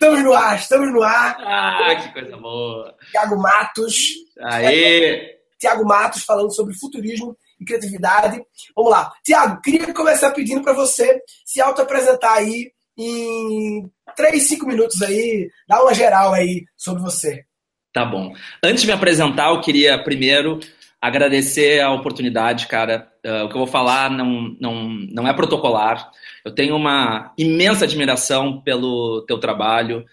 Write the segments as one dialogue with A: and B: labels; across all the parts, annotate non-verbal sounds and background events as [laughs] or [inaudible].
A: Estamos no ar, estamos no ar.
B: Ah, que coisa boa.
A: Tiago Matos.
B: Aê!
A: Tiago Matos falando sobre futurismo e criatividade. Vamos lá. Tiago, queria começar pedindo para você se auto-apresentar aí em 3, 5 minutos aí, dar uma geral aí sobre você.
B: Tá bom. Antes de me apresentar, eu queria primeiro agradecer a oportunidade, cara. Uh, o que eu vou falar não, não, não é protocolar. Eu tenho uma imensa admiração pelo teu trabalho.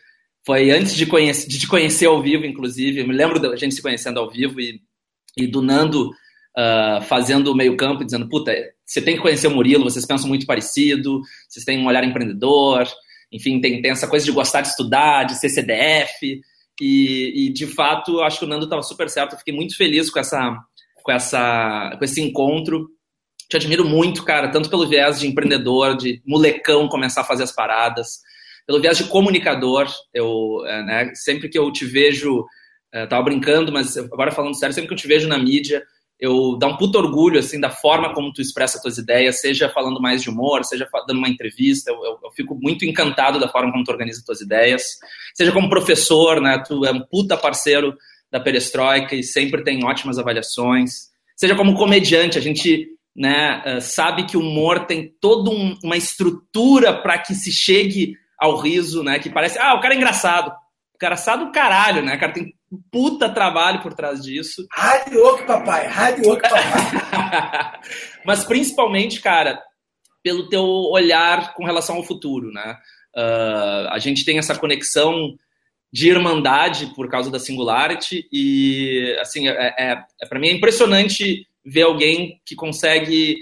B: Foi antes de, conhecer, de te conhecer ao vivo, inclusive. Eu me lembro da gente se conhecendo ao vivo e, e do Nando uh, fazendo o meio-campo, dizendo: Puta, você tem que conhecer o Murilo, vocês pensam muito parecido, vocês têm um olhar empreendedor, enfim, tem, tem essa coisa de gostar de estudar, de ser CDF. E, e de fato, acho que o Nando estava super certo. Eu fiquei muito feliz com essa com, essa, com esse encontro. Te admiro muito, cara, tanto pelo viés de empreendedor, de molecão começar a fazer as paradas, pelo viés de comunicador. Eu, é, né, sempre que eu te vejo, é, tava brincando, mas agora falando sério, sempre que eu te vejo na mídia, eu dá um puto orgulho assim da forma como tu expressa tuas ideias, seja falando mais de humor, seja dando uma entrevista, eu, eu, eu, fico muito encantado da forma como tu organiza tuas ideias, seja como professor, né, tu é um puta parceiro da perestroika e sempre tem ótimas avaliações. Seja como comediante, a gente né, eh, sabe que o humor tem toda um, uma estrutura para que se chegue ao riso, né? Que parece, ah, o cara é engraçado. O cara sabe do caralho, né? O cara tem puta trabalho por trás disso.
A: Hard work, papai. Hard work, papai. [laughs]
B: Mas principalmente, cara, pelo teu olhar com relação ao futuro, né? Uh, a gente tem essa conexão de irmandade por causa da Singularity e assim é, é, é para mim é impressionante ver alguém que consegue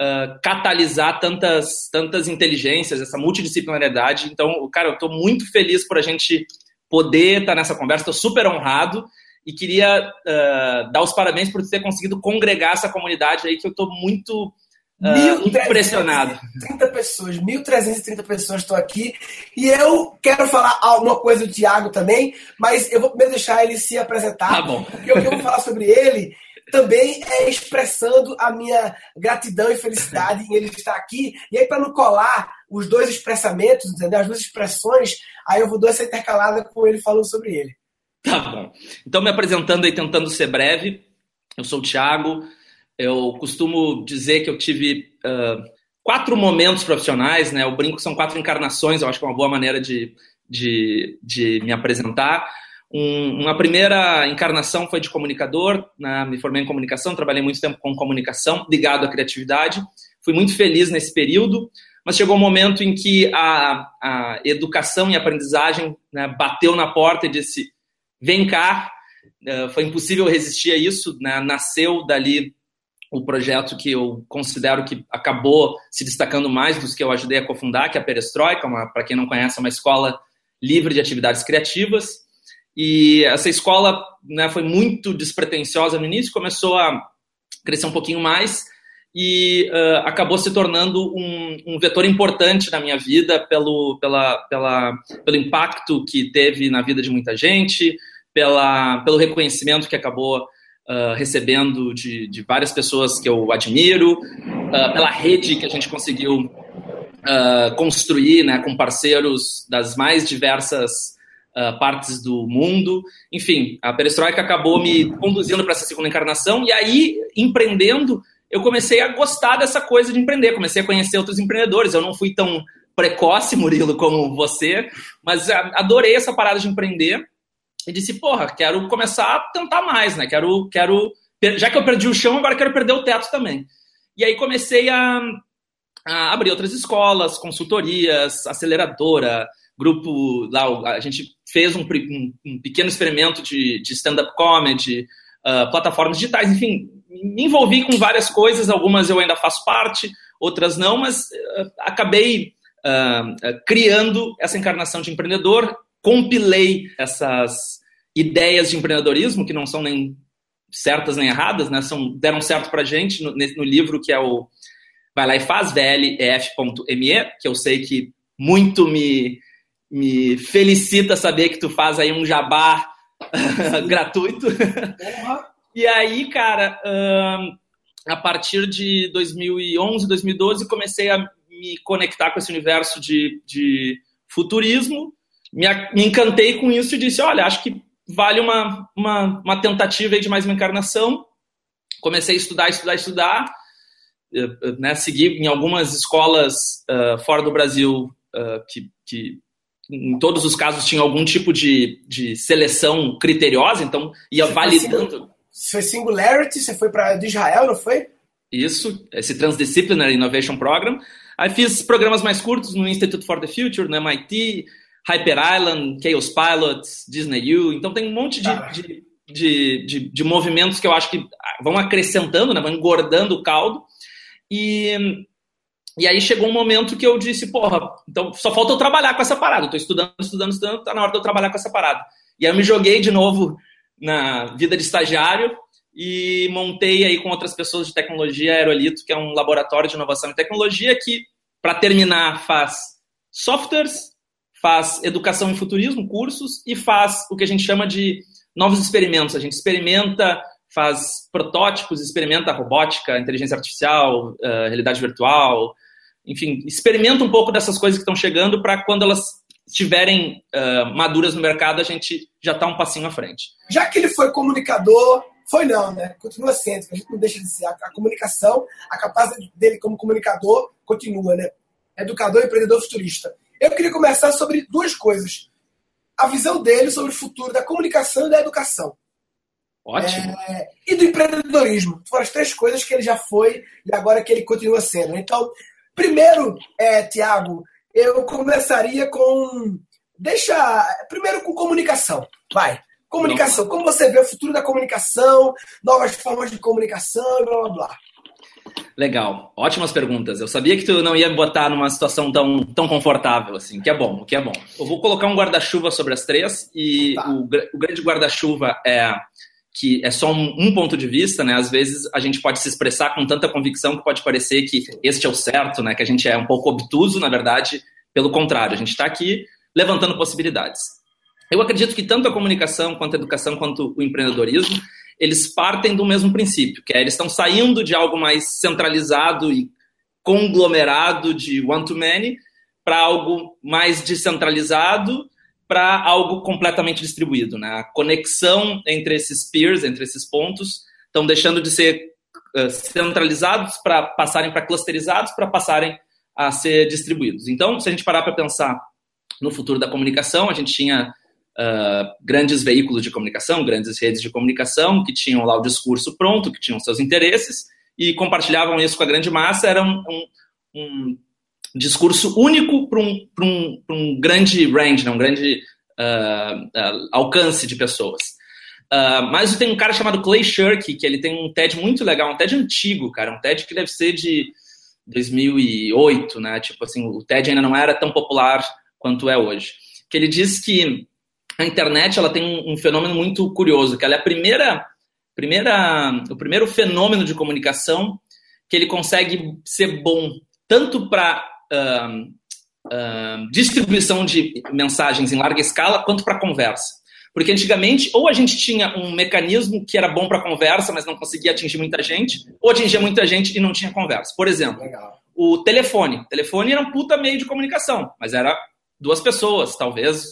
B: uh, catalisar tantas tantas inteligências essa multidisciplinariedade então cara eu estou muito feliz por a gente poder estar tá nessa conversa estou super honrado e queria uh, dar os parabéns por ter conseguido congregar essa comunidade aí que eu estou muito Uh, impressionado.
A: 30 pessoas, 1.330 pessoas estão aqui. E eu quero falar alguma coisa do Tiago também, mas eu vou primeiro deixar ele se apresentar.
B: Tá bom.
A: Porque o que eu vou falar sobre ele também é expressando a minha gratidão e felicidade em ele estar aqui. E aí, para não colar os dois expressamentos, entendeu? As duas expressões, aí eu vou dar essa intercalada com ele falando sobre ele.
B: Tá bom. Então, me apresentando e tentando ser breve, eu sou o Thiago, eu costumo dizer que eu tive uh, quatro momentos profissionais, né? O brinco são quatro encarnações, eu acho que é uma boa maneira de, de, de me apresentar. Um, uma primeira encarnação foi de comunicador, né? me formei em comunicação, trabalhei muito tempo com comunicação, ligado à criatividade. Fui muito feliz nesse período, mas chegou um momento em que a, a educação e a aprendizagem né, bateu na porta e disse: vem cá. Uh, foi impossível resistir a isso, né? nasceu dali o projeto que eu considero que acabou se destacando mais dos que eu ajudei a cofundar, que é a Perestroika, para quem não conhece, é uma escola livre de atividades criativas. E essa escola né, foi muito despretensiosa no início, começou a crescer um pouquinho mais e uh, acabou se tornando um, um, vetor importante na minha vida pelo, pela, pela, pelo impacto que teve na vida de muita gente, pela, pelo reconhecimento que acabou uh, recebendo de, de, várias pessoas que eu admiro, uh, pela rede que a gente conseguiu construir né, com parceiros das mais diversas partes do mundo. Enfim, a perestroika acabou me conduzindo para essa segunda encarnação, e aí, empreendendo, eu comecei a gostar dessa coisa de empreender, comecei a conhecer outros empreendedores. Eu não fui tão precoce, [laughs] Murilo, como você, mas adorei essa parada de empreender e disse, porra, quero começar a tentar mais, né? Quero, quero, já que eu perdi o chão, agora quero perder o teto também. E aí comecei a, a abrir outras escolas, consultorias, aceleradora, grupo lá, a gente fez um, um, um pequeno experimento de, de stand-up comedy, uh, plataformas digitais, enfim, me envolvi com várias coisas, algumas eu ainda faço parte, outras não, mas uh, acabei uh, criando essa encarnação de empreendedor, compilei essas ideias de empreendedorismo que não são nem certas nem erradas, né? São, deram certo pra gente no, no livro que é o Vai lá e faz, vlf.me, que eu sei que muito me, me felicita saber que tu faz aí um jabá [laughs] gratuito. e aí, cara, a partir de 2011, 2012, comecei a me conectar com esse universo de, de futurismo me, me encantei com isso e disse, olha, acho que vale uma, uma, uma tentativa de mais uma encarnação. Comecei a estudar, estudar, estudar, né, segui em algumas escolas uh, fora do Brasil uh, que, que em todos os casos tinha algum tipo de, de seleção criteriosa, então ia
A: Você
B: validando.
A: Foi Singularity, você foi para Israel, não foi?
B: Isso, esse Transdisciplinary Innovation Program. Aí fiz programas mais curtos no Institute for the Future, no MIT, Hyper Island, Chaos Pilots, Disney U. Então tem um monte de, de, de, de, de movimentos que eu acho que vão acrescentando, né, vão engordando o caldo. E, e aí chegou um momento que eu disse, porra, então só falta eu trabalhar com essa parada. Eu tô estudando, estudando, estudando, tá na hora de eu trabalhar com essa parada. E aí eu me joguei de novo na vida de estagiário e montei aí com outras pessoas de tecnologia Aerolito, que é um laboratório de inovação e tecnologia que, para terminar, faz softwares, faz educação em futurismo, cursos, e faz o que a gente chama de novos experimentos. A gente experimenta, faz protótipos, experimenta robótica, inteligência artificial, uh, realidade virtual, enfim, experimenta um pouco dessas coisas que estão chegando para quando elas estiverem uh, maduras no mercado, a gente já está um passinho à frente.
A: Já que ele foi comunicador, foi não, né? Continua sendo, a gente não deixa de ser. A, a comunicação, a capacidade dele como comunicador continua, né? Educador, empreendedor, futurista. Eu queria começar sobre duas coisas. A visão dele sobre o futuro da comunicação e da educação.
B: Ótimo.
A: É, e do empreendedorismo. Foram as três coisas que ele já foi e agora que ele continua sendo. Então, primeiro, é, Tiago, eu começaria com. Deixa. Primeiro com comunicação. Vai. Comunicação. Como você vê o futuro da comunicação, novas formas de comunicação, blá blá blá.
B: Legal, ótimas perguntas. Eu sabia que tu não ia me botar numa situação tão, tão confortável assim, que é bom, que é bom. Eu vou colocar um guarda-chuva sobre as três e tá. o, o, grande guarda-chuva é que é só um, um, ponto de vista, né? Às vezes a gente pode se expressar com tanta convicção que pode parecer que este é o certo, né? Que a gente é um pouco obtuso, na verdade, pelo contrário, a gente está aqui levantando possibilidades. Eu acredito que tanto a comunicação, quanto a educação, quanto o empreendedorismo, eles partem do mesmo princípio, que é eles estão saindo de algo mais centralizado e conglomerado de one-to-many para algo mais descentralizado, para algo completamente distribuído. Né? A conexão entre esses peers, entre esses pontos, estão deixando de ser uh, centralizados para passarem para clusterizados, para passarem a ser distribuídos. Então, se a gente parar para pensar no futuro da comunicação, a gente tinha uh, grandes veículos de comunicação, grandes redes de comunicação, que tinham lá o discurso pronto, que tinham seus interesses, e compartilhavam isso com a grande massa, era um, um, um discurso único para um, um, um grande range, né? um grande uh, uh, alcance de pessoas. Uh, mas tem um cara chamado Clay Shirky, que ele tem um TED muito legal, um TED antigo, cara, um TED que deve ser de 2008, né? Tipo assim, o TED ainda não era tão popular quanto é hoje. Que ele diz que a internet ela tem um, um, fenômeno muito curioso, que ela é a primeira, primeira, o primeiro fenômeno de comunicação que ele consegue ser bom tanto para uh, uh, distribuição de mensagens em larga escala quanto para conversa. Porque antigamente, ou a gente tinha um mecanismo que era bom para conversa, mas não conseguia atingir muita gente, ou atingia muita gente e não tinha conversa. Por exemplo, Legal. o telefone. O telefone era um puta meio de comunicação, mas era duas pessoas, talvez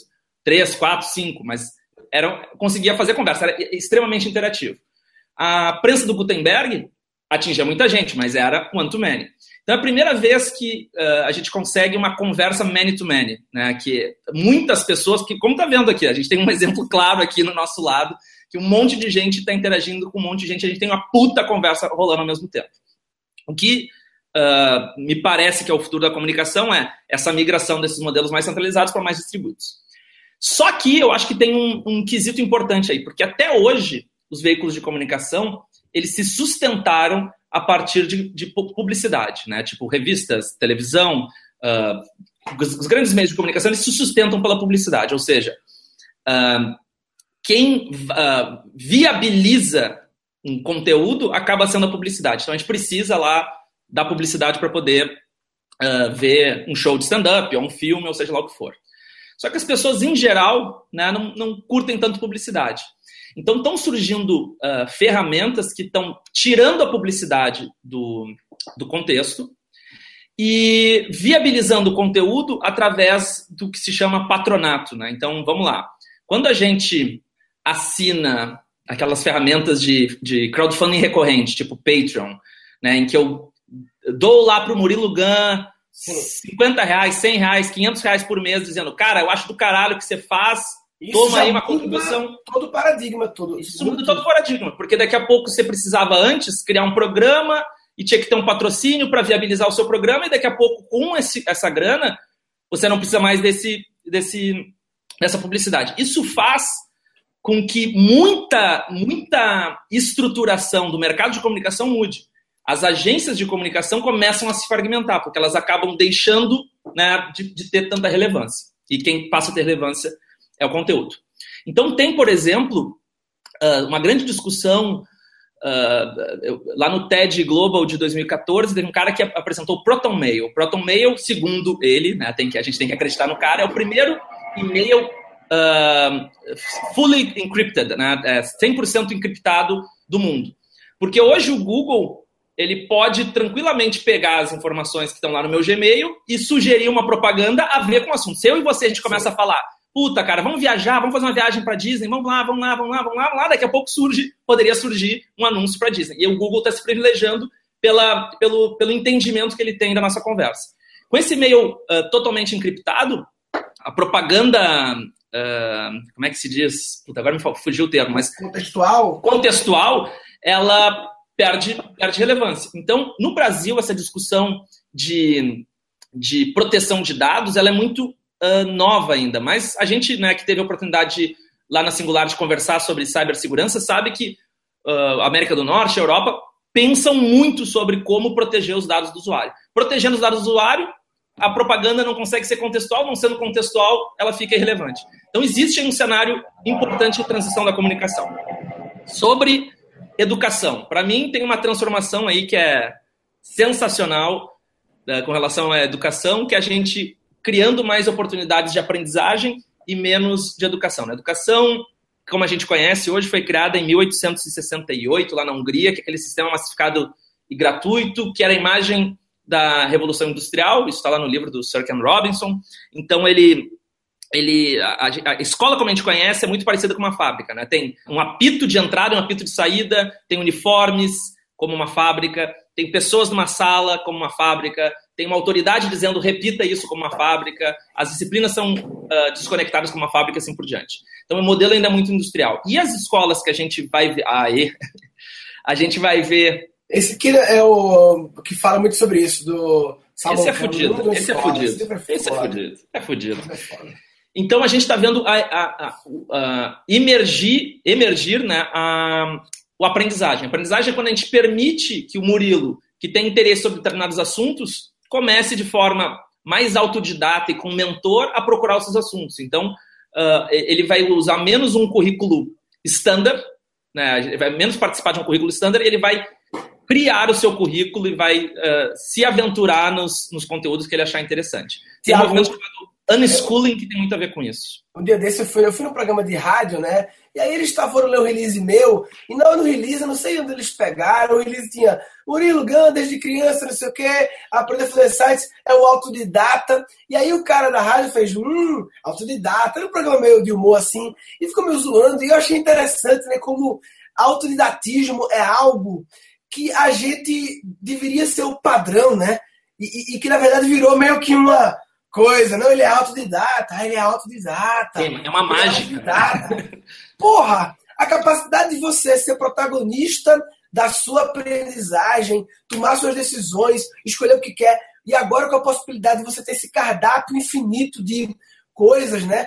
B: três, quatro, cinco, mas era, conseguia fazer conversa, era extremamente interativo. A prensa do Gutenberg atingia muita gente, mas era one-to-many. Então é a primeira vez que uh, a gente consegue uma conversa many-to-many, né? que muitas pessoas, que como está vendo aqui, a gente tem um [laughs] exemplo claro aqui no nosso lado, que um monte de gente está interagindo com um monte de gente, a gente tem uma puta conversa rolando ao mesmo tempo. O que uh, me parece que é o futuro da comunicação é essa migração desses modelos mais centralizados para mais distribuídos. Só que eu acho que tem um, um quesito importante aí, porque até hoje os veículos de comunicação eles se sustentaram a partir de, de publicidade, né? Tipo revistas, televisão, uh, os, os, grandes meios de comunicação eles se sustentam pela publicidade, ou seja, uh, quem uh, viabiliza um conteúdo acaba sendo a publicidade. Então a gente precisa lá da publicidade para poder ver um show de stand-up, ou um filme, ou seja lá o que for. Só que as pessoas, em geral, né, não, não curtem tanto publicidade. Então, estão surgindo uh, ferramentas que estão tirando a publicidade do, do contexto e viabilizando o conteúdo através do que se chama patronato. Né? Então, vamos lá. Quando a gente assina aquelas ferramentas de, de crowdfunding recorrente, tipo Patreon, né, em que eu dou lá para o Murilo Gun 50 reais, 100 reais, 500 reais por mês, dizendo, cara, eu acho do caralho que você faz, isso toma aí uma contribuição.
A: Todo paradigma, todo.
B: Isso muda todo o paradigma, porque daqui a pouco você precisava antes criar um programa e tinha que ter um patrocínio para viabilizar o seu programa, e daqui a pouco, com esse, essa grana, você não precisa mais desse, desse, dessa publicidade. Isso faz com que muita, muita estruturação do mercado de comunicação mude. As agências de comunicação começam a se fragmentar, porque elas acabam deixando né, de, de ter tanta relevância. E quem passa a ter relevância é o conteúdo. Então, tem, por exemplo, uma grande discussão Uh, lá no TED Global de 2014, teve um cara que apresentou o Proton Mail. Proton Mail, segundo ele, né, tem que, a gente tem que acreditar no cara, é o primeiro e-mail uh, fully encrypted, né, é 100% encriptado do mundo. Porque hoje o Google ele pode tranquilamente pegar as informações que estão lá no meu Gmail e sugerir uma propaganda a ver com o assunto. Se eu e você a gente começa a falar, puta, cara, vamos viajar, vamos fazer uma viagem para Disney, vamos lá, vamos lá, vamos lá, vamos lá, vamos lá, daqui a pouco surge, poderia surgir um anúncio para Disney. E o Google está se privilegiando pela, pelo, pelo entendimento que ele tem da nossa conversa. Com esse e-mail uh, totalmente encriptado, a propaganda Uh, como é que se diz? Puta, agora me fugiu o termo, mas.
A: Contextual?
B: Contextual, ela perde, perde relevância. Então, no Brasil, essa discussão de, de proteção de dados ela é muito uh, nova ainda, mas a gente né, que teve a oportunidade de, lá na Singular de conversar sobre cibersegurança sabe que uh, América do Norte, Europa, pensam muito sobre como proteger os dados do usuário. Protegendo os dados do usuário, a propaganda não consegue ser contextual, não sendo contextual, ela fica irrelevante. Então, existe um cenário importante de transição da comunicação. Sobre educação. Para mim, tem uma transformação aí que é sensacional né, com relação à educação, que a gente criando mais oportunidades de aprendizagem e menos de educação. A educação, como a gente conhece hoje, foi criada em 1868, lá na Hungria, que é aquele sistema massificado e gratuito, que era a imagem da Revolução Industrial, isso está lá no livro do Sir Ken Robinson. Então, ele ele, a, a, escola, como a gente conhece, é muito parecida com uma fábrica. Né? Tem um apito de entrada um apito de saída, tem uniformes, como uma fábrica, tem pessoas numa sala, como uma fábrica, tem uma autoridade dizendo repita isso como uma fábrica, as disciplinas são uh, desconectadas como uma fábrica, assim por diante. Então, o modelo ainda é muito industrial. E as escolas que a gente vai ver. Ah, [laughs] a gente vai ver.
A: Esse aqui é o que fala muito sobre isso, do.
B: esse é fudido, esse é fudido. Esse é fudido. É fudido. Então a gente está vendo a, a, a, emergir, emergir né, a, o aprendizagem. A aprendizagem é quando a gente permite que o Murilo, que tem interesse sobre determinados assuntos, comece de forma mais autodidata e com mentor a procurar os seus assuntos. Então, uh, ele vai usar menos um currículo standard, né, ele vai menos participar de um currículo standard e ele vai criar o seu currículo e vai uh, se aventurar nos, nos conteúdos que ele achar interessante. Tem um movimento chamado unschooling que tem muito a ver com isso.
A: Um dia desse eu fui, eu fui num programa de rádio, né? E aí eles estavam ler o release meu, e não no release, eu não sei onde eles pegaram, o release tinha Murilo Gun, desde criança, não sei o quê, aprender a fazer sites, é o autodidata. E aí o cara da rádio fez, hum, autodidata, era um programa meio de humor assim, e ficou me zoando, e eu achei interessante, né, como autodidatismo é algo que a gente deveria ser o padrão, né? E, e, e que na verdade virou meio que uma coisa. Não, ele é autodidata. Ele é autodidata.
B: é uma mágica.
A: É [laughs] Porra, a capacidade de você ser protagonista da sua aprendizagem, tomar suas decisões, escolher o que quer. E agora com a possibilidade de você ter esse cardápio infinito de coisas, né?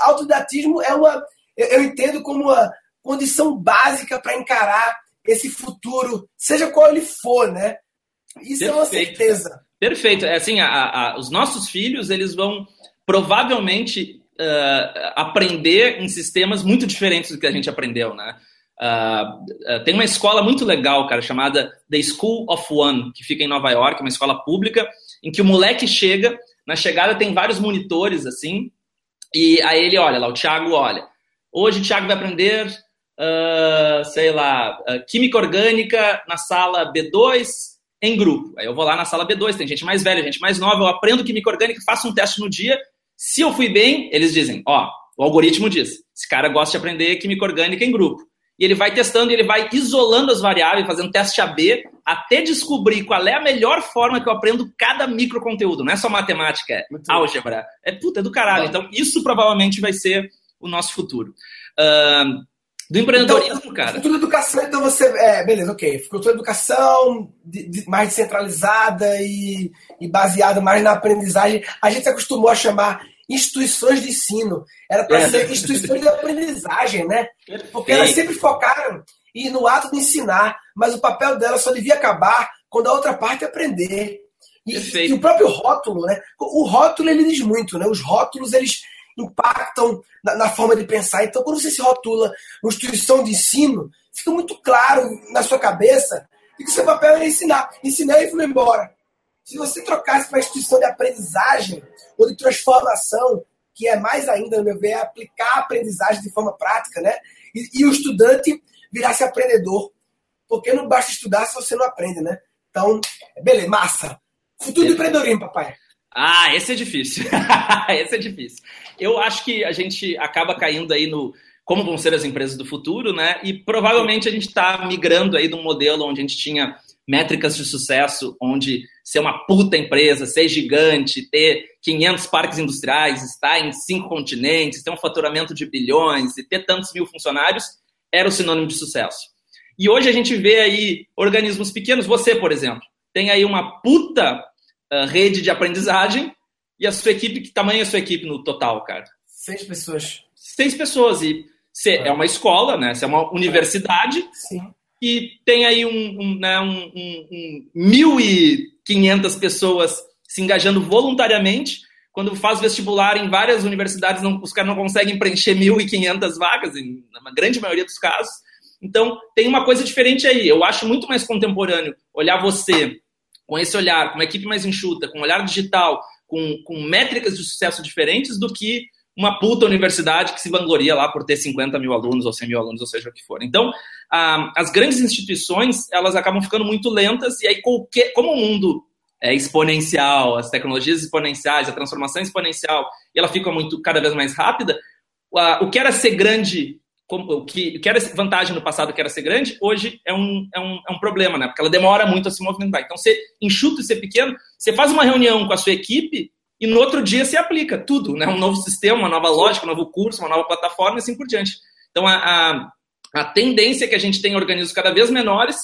A: Autodidatismo é uma, eu entendo como uma condição básica para encarar esse futuro, seja qual ele for, né? Isso Perfeito. é uma certeza.
B: Perfeito. É assim, a, a, os nossos filhos, eles vão provavelmente uh, aprender em sistemas muito diferentes do que a gente aprendeu, né? Uh, uh, tem uma escola muito legal, cara, chamada The School of One, que fica em Nova York, uma escola pública, em que o moleque chega, na chegada tem vários monitores, assim, e aí ele olha lá, o Thiago olha. Hoje o Thiago vai aprender, uh, sei lá, química orgânica na sala B2, em grupo. Aí eu vou lá na sala B2, tem gente mais velha, gente mais nova, eu aprendo química orgânica, faço um teste no dia. Se eu fui bem, eles dizem, ó, o algoritmo diz, esse cara gosta de aprender química orgânica em grupo. E ele vai testando, ele vai isolando as variáveis, fazendo teste AB, até descobrir qual é a melhor forma que eu aprendo cada microconteúdo. Não é só matemática, é Muito álgebra. É puta é do caralho. Então, isso provavelmente vai ser o nosso futuro. Uh, do empreendedorismo,
A: então,
B: cara.
A: Futuro educação, então você. É, beleza, ok. Futuro educação de, de, mais descentralizada e, e baseada mais na aprendizagem. A gente se acostumou a chamar instituições de ensino. Era para é. ser instituições de aprendizagem, né? Porque elas sempre focaram e no ato de ensinar, mas o papel dela só devia acabar quando a outra parte aprender. E, e, o próprio rótulo, né? O rótulo ele diz muito, né? Os rótulos eles impactam na, na, forma de pensar. Então, quando você se rotula uma instituição de ensino, fica muito claro na sua cabeça que o seu papel é ensinar. Ensinar e foi embora. Se você trocasse para uma instituição de aprendizagem ou de transformação, que é mais ainda, no meu ver, é aplicar a aprendizagem de forma prática, né? E, e o estudante virasse aprendedor. Porque não basta estudar se você não aprende, né? Então, beleza, massa. Futuro do empreendedorismo, papai.
B: Ah, esse é difícil. [laughs] esse é difícil. Eu acho que a gente acaba caindo aí no como vão ser as empresas do futuro, né? E provavelmente a gente está migrando aí de um modelo onde a gente tinha métricas de sucesso, onde ser uma puta empresa, ser gigante, ter 500 parques industriais, estar em cinco continentes, ter um faturamento de bilhões e ter tantos mil funcionários, era o sinônimo de sucesso. E hoje a gente vê aí organismos pequenos, você, por exemplo, tem aí uma puta uh, rede de aprendizagem e a sua equipe, que tamanho é a sua equipe no total, cara?
A: Seis pessoas.
B: Seis pessoas. E você é. é uma escola, né? Você é uma universidade.
A: Sim.
B: E tem aí um, um, né, um, um, um 1.500 pessoas se engajando voluntariamente. Quando faz vestibular em várias universidades, não, os caras não conseguem preencher 1.500 vagas, em, na grande maioria dos casos. Então, tem uma coisa diferente aí. Eu acho muito mais contemporâneo olhar você com esse olhar, com uma equipe mais enxuta, com um olhar digital, com, com métricas de sucesso diferentes do que uma puta universidade que se vangloria lá por ter 50 mil alunos ou 100 mil alunos, ou seja o que for. Então, ah, as grandes instituições, elas acabam ficando muito lentas e aí qualquer, como o mundo é exponencial, as tecnologias exponenciais, a transformação exponencial, e ela fica muito cada vez mais rápida, o que era ser grande o que, que era vantagem no passado, que era ser grande, hoje é um, é, um, é um problema, né? Porque ela demora muito a se movimentar. Então, você enxuta e ser pequeno, você faz uma reunião com a sua equipe e no outro dia você aplica tudo, né? Um novo sistema, uma nova lógica, um novo curso, uma nova plataforma e assim por diante. Então, a, a, a tendência é que a gente tem organismos cada vez menores,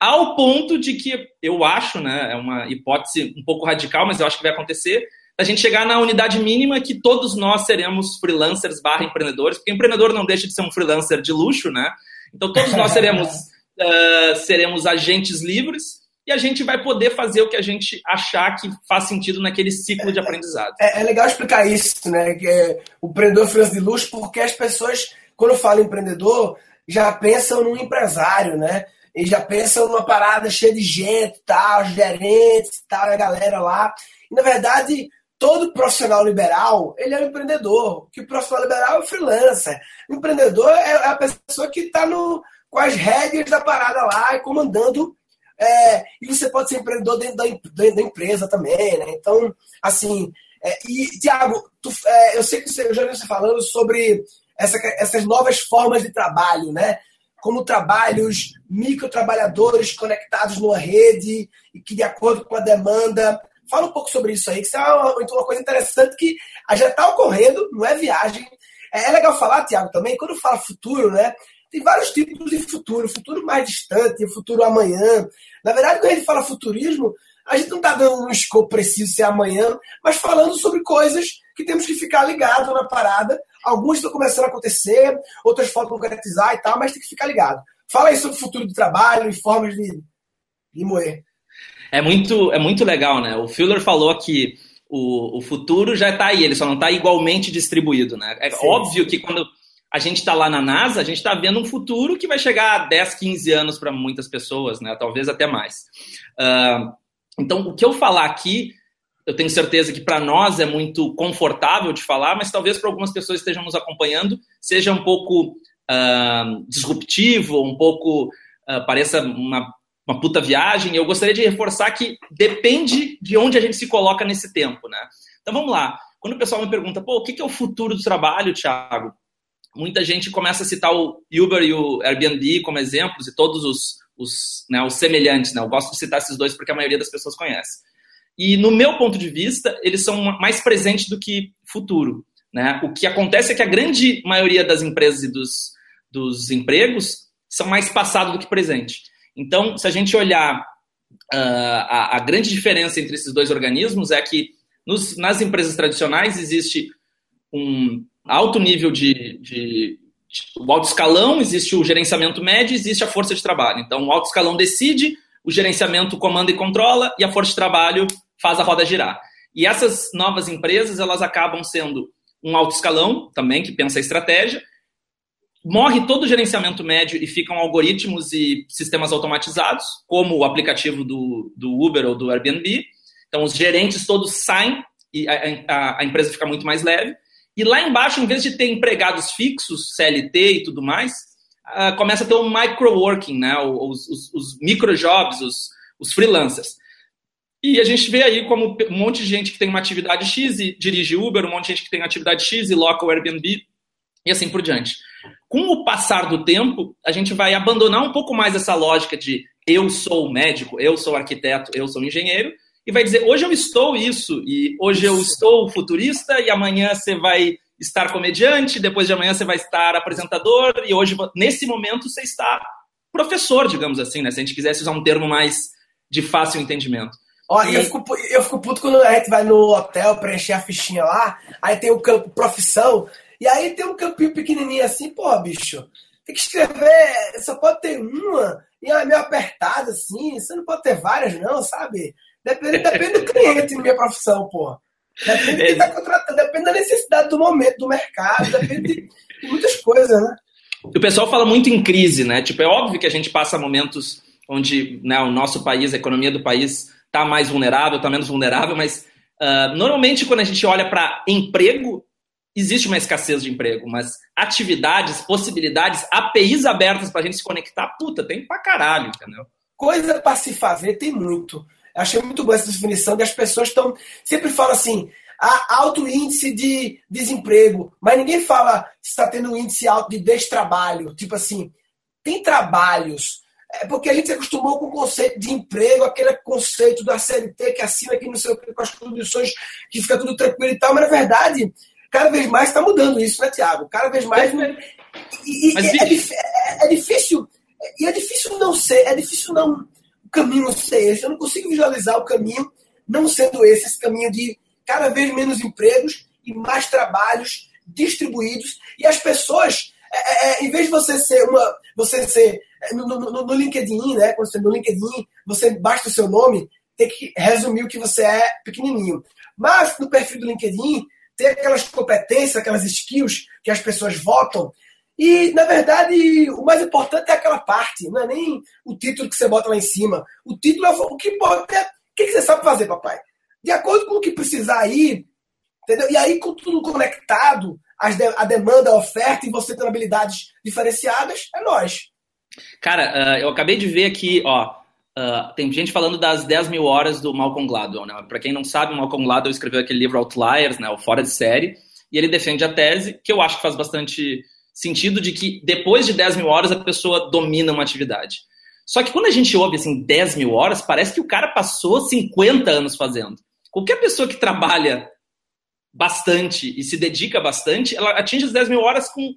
B: ao ponto de que, eu acho, né? É uma hipótese um pouco radical, mas eu acho que vai acontecer, a gente chegar na unidade mínima que todos nós seremos freelancers barra empreendedores, porque empreendedor não deixa de ser um freelancer de luxo, né? Então todos nós seremos, uh, [laughs] seremos agentes livres e a gente vai poder fazer o que a gente achar que faz sentido naquele ciclo de aprendizado.
A: É, é legal explicar isso, né? Que é o empreendedor freelancer de luxo, porque as pessoas, quando falam empreendedor, já pensam num empresário, né? E já pensam numa parada cheia de gente, tal, gerentes, tal, a galera lá. E, na verdade, todo profissional liberal, ele é um empreendedor. Que o profissional liberal é o freelancer. O empreendedor é, é a pessoa que está com as rédeas da parada lá e comandando. É, e você pode ser empreendedor dentro da, dentro da empresa também, né? Então, assim... É, e, Tiago, é, eu sei que você, eu já vi você falando sobre essa, essas novas formas de trabalho, né? Como trabalhos microtrabalhadores conectados numa rede e que, de acordo com a demanda, Fala um pouco sobre isso aí, que isso é uma, uma coisa interessante que já está ocorrendo, não é viagem. É, é legal falar, Tiago, também, quando fala futuro, né? Tem vários tipos de futuro, futuro mais distante, futuro amanhã. Na verdade, quando a gente fala futurismo, a gente não está dando um escopo preciso se é amanhã, mas falando sobre coisas que temos que ficar ligado na parada. Algumas estão começando a acontecer, outras faltam concretizar e tal, mas tem que ficar ligado. Fala aí sobre o futuro do trabalho e formas de, de moer
B: é muito, é muito legal, né? O Fuller falou que o, o futuro já está aí, ele só não está igualmente distribuído, né? É Sim. óbvio que quando a gente está lá na NASA, a gente está vendo um futuro que vai chegar a 10, 15 anos para muitas pessoas, né? Talvez até mais. Uh, então, o que eu falar aqui, eu tenho certeza que para nós é muito confortável de falar, mas talvez para algumas pessoas que estejam nos acompanhando seja um pouco uh, disruptivo, um pouco uh, pareça uma uma puta viagem. Eu gostaria de reforçar que depende de onde a gente se coloca nesse tempo, né? Então vamos lá. Quando o pessoal me pergunta, pô, o que é o futuro do trabalho, Thiago? Muita gente começa a citar o Uber e o Airbnb como exemplos e todos os, os, né, os semelhantes, né? Eu gosto de citar esses dois porque a maioria das pessoas conhece. E no meu ponto de vista, eles são mais presentes do que futuro. Né? O que acontece é que a grande maioria das empresas e dos, dos empregos são mais passado do que presente. Então, se a gente olhar uh, a, a, grande diferença entre esses dois organismos é que nos, nas empresas tradicionais existe um alto nível de, de, de, o alto escalão, existe o gerenciamento médio, existe a força de trabalho. Então, o alto escalão decide, o gerenciamento comanda e controla e a força de trabalho faz a roda girar. E essas novas empresas, elas acabam sendo um alto escalão também, que pensa a estratégia, morre todo o gerenciamento médio e ficam algoritmos e sistemas automatizados, como o aplicativo do, do Uber ou do Airbnb. Então, os gerentes todos saem e a, a, a, empresa fica muito mais leve. E lá embaixo, em vez de ter empregados fixos, CLT e tudo mais, uh, começa a ter o um microworking, né? os, os, os microjobs, os, os freelancers. E a gente vê aí como um monte de gente que tem uma atividade X e dirige Uber, um monte de gente que tem atividade X e loca o Airbnb e assim por diante. Com o passar do tempo, a gente vai abandonar um pouco mais essa lógica de eu sou médico, eu sou arquiteto, eu sou engenheiro, e vai dizer hoje eu estou isso, e hoje eu estou futurista, e amanhã você vai estar comediante, depois de amanhã você vai estar apresentador, e hoje, nesse momento, você está professor, digamos assim, né? Se a gente quisesse usar um termo mais de fácil entendimento.
A: Ó, e... eu, fico, eu fico puto quando a gente vai no hotel preencher a fichinha lá, aí tem o campo profissão, e aí tem um campinho pequenininho assim, pô, bicho, tem que escrever, só pode ter uma, e é meio apertada assim, você não pode ter várias não, sabe? Depende, depende do cliente na minha profissão, pô. Depende de quem tá contratando, depende da necessidade do momento, do mercado, depende de, de muitas coisas, né?
B: O pessoal fala muito em crise, né? Tipo, é óbvio que a gente passa momentos onde né, o nosso país, a economia do país está mais vulnerável, está menos vulnerável, mas uh, normalmente quando a gente olha para emprego, existe uma escassez de emprego, mas atividades, possibilidades, APIs abertas para a gente se conectar, puta, tem pra caralho, entendeu?
A: Coisa para se fazer tem muito. Achei muito boa essa definição as pessoas estão. Sempre falam assim, há alto índice de desemprego, mas ninguém fala se está tendo um índice alto de destrabalho. Tipo assim, tem trabalhos é porque a gente se acostumou com o conceito de emprego, aquele conceito da CLT que assina aqui não sei o que, com as condições que fica tudo tranquilo e tal, mas na verdade, cada vez mais está mudando isso, né, Tiago? Cada vez mais. E, e é, é, é, difícil. E é difícil não ser, é difícil não o caminho ser esse. Eu não consigo visualizar o caminho não sendo esse, esse caminho de cada vez menos empregos e mais trabalhos distribuídos. E as pessoas, é, é, em vez de você ser uma. Você ser no, no, no, LinkedIn, né? Quando você no LinkedIn, você basta o seu nome, tem que resumir o que você é pequenininho. Mas no perfil do LinkedIn, tem aquelas competências, aquelas skills que as pessoas votam. E, na verdade, o mais importante é aquela parte, não é nem o título que você bota lá em cima. O título é o que importa é o que você sabe fazer, papai. De acordo com o que precisar aí, entendeu? E aí, com tudo conectado, a demanda, a oferta e você tendo habilidades diferenciadas, é nós.
B: Cara, uh, eu acabei de ver aqui, ó. Uh, tem gente falando das 10 mil horas do Malcolm Gladwell, né? Para quem não sabe, o Malcolm Gladwell escreveu aquele livro Outliers, né? O Fora de Série, e ele defende a tese, que eu acho que faz bastante sentido, de que depois de 10 mil horas a pessoa domina uma atividade. Só que quando a gente ouve assim 10 mil horas, parece que o cara passou 50 anos fazendo. Qualquer pessoa que trabalha bastante e se dedica bastante, ela atinge as 10 mil horas com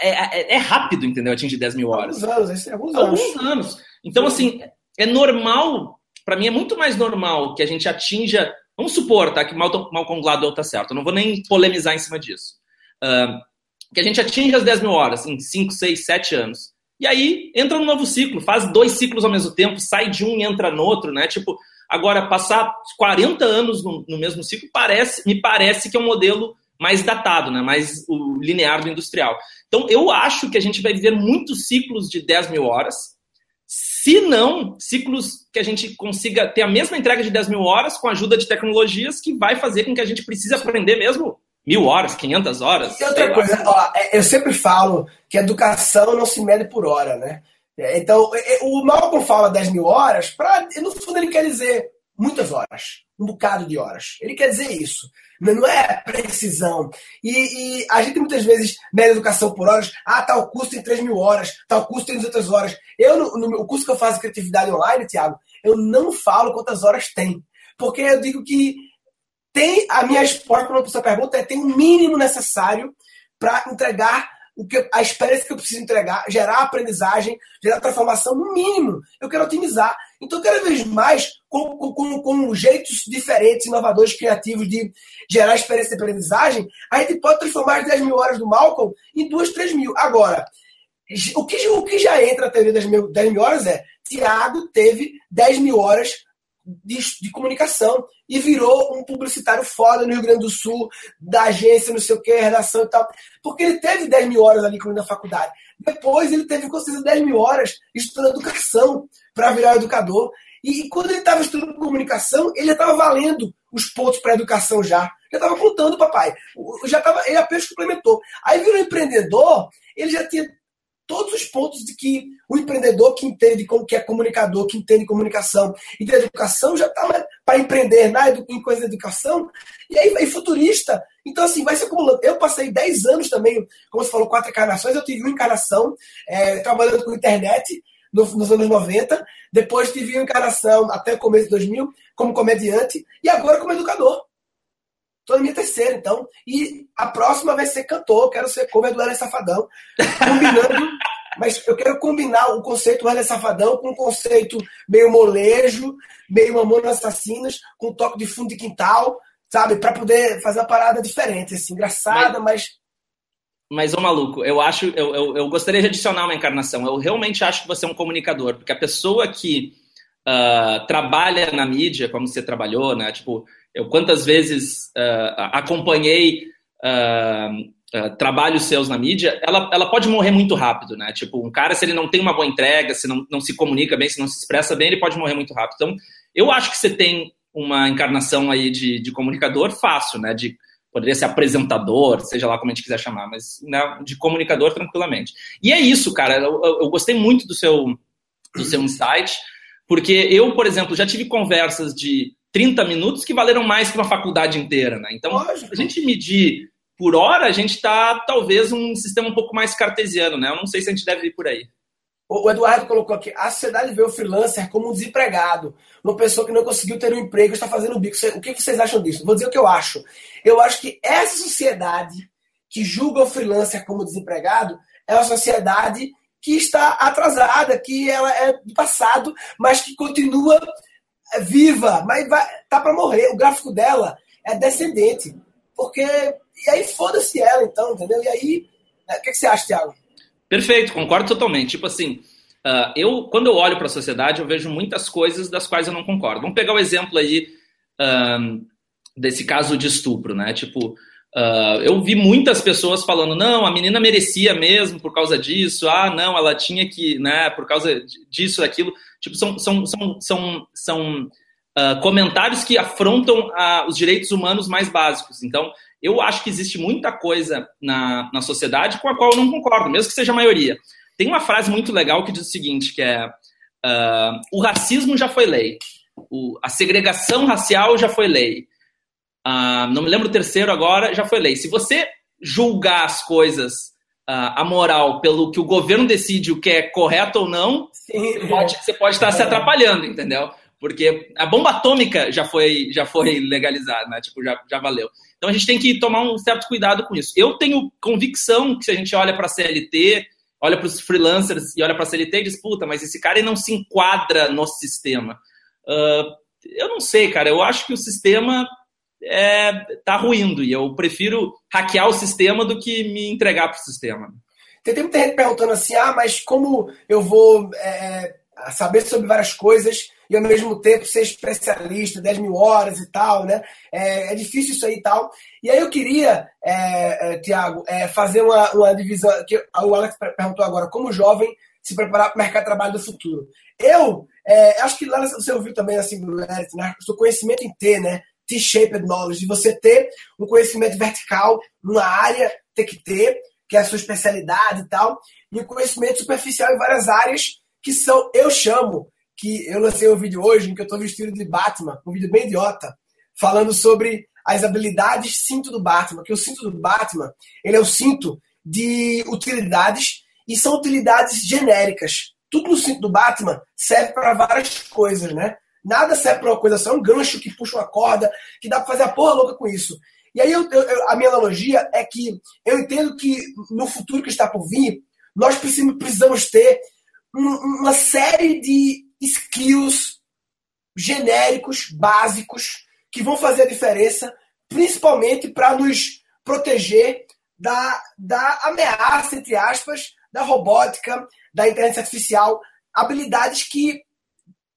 B: é, é, é, rápido, entendeu? Atingir 10 mil horas.
A: Alguns anos, é alguns anos.
B: Anos. Então, assim, é normal, para mim é muito mais normal que a gente atinja. Vamos supor, tá? Que Malcolm Gladwell tá certo. Eu não vou nem polemizar em cima disso. Uh, que a gente atinja as 10 mil horas em 5, 6, 7 anos. E aí entra um novo ciclo, faz dois ciclos ao mesmo tempo, sai de um e entra no outro, né? Tipo, agora passar 40 anos no, no mesmo ciclo parece, me parece que é um modelo mais datado, né? mais o linear do industrial. Então, eu acho que a gente vai viver muitos ciclos de 10 mil horas, se não ciclos que a gente consiga ter a mesma entrega de 10 mil horas com a ajuda de tecnologias que vai fazer com que a gente precise aprender mesmo mil horas, 500 horas.
A: E outra coisa, ó, é, eu sempre falo que educação não se mede por hora, né? É, então, é, o Malcolm fala 10 mil horas, pra, no fundo ele quer dizer muitas horas, um bocado de horas. Ele quer dizer isso. Não é precisão. E, e a gente muitas vezes mede educação por horas. Ah, tal curso tem 3 mil horas, tal curso tem 200 horas. Eu, no, no curso que eu faço criatividade online, Tiago, eu não falo quantas horas tem. Porque eu digo que tem a minha resposta para uma pergunta é tem o um mínimo necessário para entregar o que a experiência que eu preciso entregar, gerar aprendizagem, gerar transformação no mínimo. Eu quero otimizar. Então, cada vez mais, com, com, com jeitos diferentes, inovadores, criativos de gerar experiência de aprendizagem, a gente pode transformar as 10 mil horas do Malcolm em 2, 3 mil. Agora, o que, o que já entra na teoria das mil, 10 mil horas é Tiago teve 10 mil horas de, de, comunicação e virou um publicitário foda no Rio Grande do Sul, da agência, não sei o que, redação e tal. Porque ele teve 10 mil horas ali na faculdade. Depois ele teve, com certeza, 10 mil horas estudando educação para virar educador. E, quando ele estava estudando comunicação, ele já estava valendo os pontos para educação já. Já estava contando, papai. Já tava, ele apenas complementou. Aí virou empreendedor, ele já tinha todos os pontos de que o empreendedor que entende como que é comunicador, que entende comunicação e de educação já está para empreender na, em coisa de educação e aí e futurista. Então, assim, vai se acumulando. Eu passei 10 anos também, como você falou, quatro encarnações. Eu tive uma encarnação é, trabalhando com internet nos anos 90. Depois tive uma encarnação até o começo de 2000 como comediante e agora como educador. Estou na minha terceira, então. E a próxima vai ser cantor. Quero ser cover do Hélio Safadão. Combinando. [laughs] mas eu quero combinar o conceito Hélio Safadão com o conceito meio molejo, meio mamona assassinas, com um toque de fundo de quintal, sabe? Para poder fazer uma parada diferente, assim, engraçada, mas.
B: Mas, ô maluco, eu acho. Eu, eu, eu gostaria de adicionar uma encarnação. Eu realmente acho que você é um comunicador, porque a pessoa que uh, trabalha na mídia, como você trabalhou, né? Tipo eu quantas vezes uh, acompanhei uh, trabalhos seus na mídia, ela, ela pode morrer muito rápido, né? Tipo, um cara, se ele não tem uma boa entrega, se não, não se comunica bem, se não se expressa bem, ele pode morrer muito rápido. Então, eu acho que você tem uma encarnação aí de, de comunicador fácil, né? De, poderia ser apresentador, seja lá como a gente quiser chamar, mas né, de comunicador tranquilamente. E é isso, cara. Eu, eu, eu gostei muito do seu, do seu insight, porque eu, por exemplo, já tive conversas de 30 minutos que valeram mais que uma faculdade inteira, né? Então, Lógico. a gente medir por hora, a gente está talvez um sistema um pouco mais cartesiano, né? Eu não sei se a gente deve ir por aí.
A: O Eduardo colocou aqui, a sociedade vê o freelancer como um desempregado, uma pessoa que não conseguiu ter um emprego e está fazendo bico. O que vocês acham disso? Vou dizer o que eu acho. Eu acho que essa sociedade que julga o freelancer como desempregado é uma sociedade que está atrasada, que ela é do passado, mas que continua é viva, mas vai, tá para morrer. O gráfico dela é descendente. Porque. E aí foda-se ela, então, entendeu? E aí. É, o que, você acha, Thiago?
B: Perfeito, concordo totalmente. Tipo assim, uh, eu quando eu olho para a sociedade, eu vejo muitas coisas das quais eu não concordo. Vamos pegar o exemplo aí uh, desse caso de estupro, né? Tipo, uh, eu vi muitas pessoas falando, não, a menina merecia mesmo por causa disso, ah, não, ela tinha que, né, por causa disso, daquilo. Tipo, são, são, são, são, são uh, comentários que afrontam uh, os direitos humanos mais básicos. Então, eu acho que existe muita coisa na, na sociedade com a qual eu não concordo, mesmo que seja a maioria. Tem uma frase muito legal que diz o seguinte, que é uh, o racismo já foi lei, o, a segregação racial já foi lei, não me lembro o terceiro agora, já foi lei. Se você julgar as coisas a moral pelo que o governo decide o que é correto ou não, você pode, você pode estar se atrapalhando, entendeu? Porque a bomba atômica já foi, já foi legalizada, né? Tipo, já, já valeu. Então a gente tem que tomar um certo cuidado com isso. Eu tenho convicção que se a gente olha para a CLT, olha para os freelancers e olha para a CLT e diz, puta, mas esse cara não se enquadra no sistema. Uh, eu não sei, cara. Eu acho que o sistema é, tá ruindo e eu prefiro hackear o sistema do que me entregar para o sistema.
A: Tem, muita gente perguntando assim, ah, mas como eu vou é, saber sobre várias coisas e ao mesmo tempo ser especialista, 10 mil horas e tal, né? É, é difícil isso aí e tal. E aí eu queria, é, é, Tiago, é, fazer uma, uma divisão, que o Alex perguntou agora, como jovem se preparar para o mercado de trabalho do futuro. Eu, é, acho que lá você ouviu também assim, né? O conhecimento em T, né? T-shaped knowledge, de você ter um conhecimento vertical numa área, ter que ter, que é a sua especialidade e tal, e um conhecimento superficial em várias áreas que são, eu chamo, que eu lancei um vídeo hoje em que eu estou vestido de Batman, um vídeo bem idiota, falando sobre as habilidades cinto do Batman, que o cinto do Batman, ele é o cinto de utilidades e são utilidades genéricas. Tudo no cinto do Batman serve para várias coisas, né? Nada serve para uma coisa só, é um gancho que puxa uma corda, que dá para fazer a porra louca com isso. E aí eu, eu, a minha analogia é que eu entendo que no futuro que está por vir, nós precisamos ter uma série de skills genéricos, básicos, que vão fazer a diferença, principalmente para nos proteger da, da ameaça, entre aspas, da robótica, da inteligência artificial, habilidades que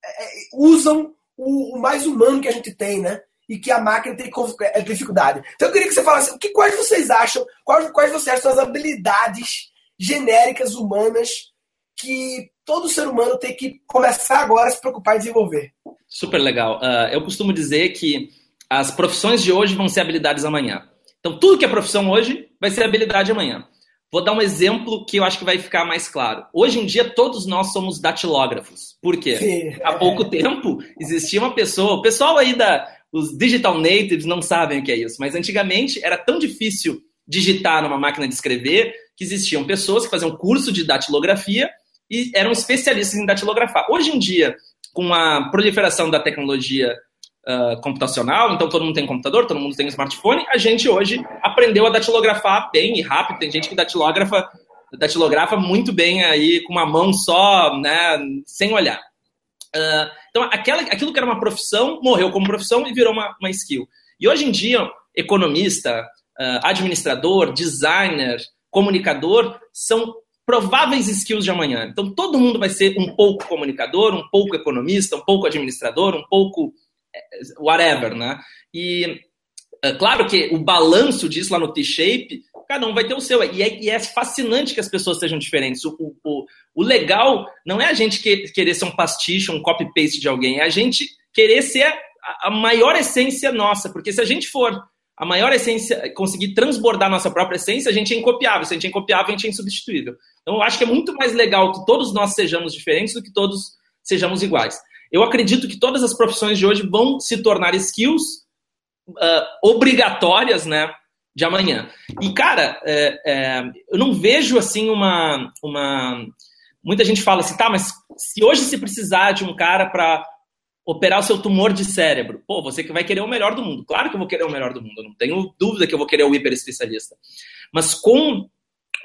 A: é, usam o, o, mais humano que a gente tem, né? E que a máquina tem é, dificuldade. Então eu queria que você falasse o que, quais vocês acham, quais, quais vocês acham as habilidades genéricas humanas que todo ser humano tem que começar agora a se preocupar em desenvolver.
B: Super legal. Uh, eu costumo dizer que as profissões de hoje vão ser habilidades amanhã. Então, tudo que é profissão hoje vai ser habilidade amanhã. Vou dar um exemplo que eu acho que vai ficar mais claro. Hoje em dia, todos nós somos datilógrafos. Por quê? Sim. Há pouco tempo, existia uma pessoa, o pessoal aí da, os digital natives não sabem o que é isso, mas antigamente era tão difícil digitar numa máquina de escrever que existiam pessoas que faziam curso de datilografia e eram especialistas em datilografar. Hoje em dia, com a proliferação da tecnologia uh, computacional, então todo mundo tem computador, todo mundo tem smartphone, a gente hoje aprendeu a datilografar bem e rápido. Tem gente que datilografa, datilografa muito bem aí com uma mão só, né, sem olhar. Uh, então, aquela, aquilo que era uma profissão morreu como profissão e virou uma, uma skill. E hoje em dia, economista, uh, administrador, designer, comunicador são prováveis skills de amanhã. Então, todo mundo vai ser um pouco comunicador, um pouco economista, um pouco administrador, um pouco eh, whatever, né? E é claro que o balanço disso lá no T-Shape, cada um vai ter o seu. E é, e é fascinante que as pessoas sejam diferentes. O, o, o, legal não é a gente que, querer ser um pastiche, um copy-paste de alguém, é a gente querer ser a, a maior essência nossa. Porque se a gente for a maior essência, conseguir transbordar nossa própria essência, a gente é incopiável. Se a gente é incopiável, a gente é insubstituível. Então, eu acho que é muito mais legal que todos nós sejamos diferentes do que todos sejamos iguais. Eu acredito que todas as profissões de hoje vão se tornar skills uh, obrigatórias, né, de amanhã. E, cara, é, é, eu não vejo, assim, uma, uma... Muita gente fala assim, tá, mas se hoje se precisar de um cara para operar o seu tumor de cérebro. Pô, você que vai querer o melhor do mundo. Claro que eu vou querer o melhor do mundo, eu não tenho dúvida que eu vou querer o hiper especialista. Mas com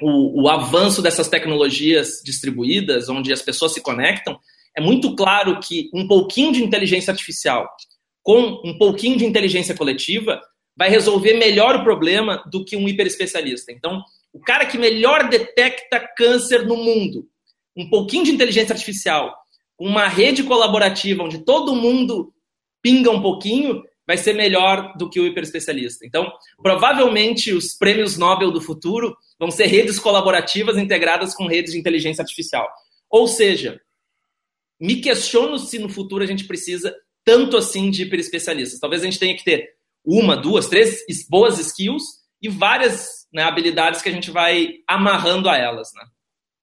B: o, o, avanço dessas tecnologias distribuídas, onde as pessoas se conectam, é muito claro que um pouquinho de inteligência artificial com um pouquinho de inteligência coletiva vai resolver melhor o problema do que um hiperespecialista. Então, o cara que melhor detecta câncer no mundo, um pouquinho de inteligência artificial, uma rede colaborativa onde todo mundo pinga um pouquinho, vai ser melhor do que o hiperespecialista. Então, provavelmente os prêmios Nobel do futuro vão ser redes colaborativas integradas com redes de inteligência artificial. Ou seja, me questiono se no futuro a gente precisa tanto assim de hiperespecialistas. Talvez a gente tenha que ter uma, duas, três boas skills e várias né, habilidades que a gente vai amarrando a elas. Né?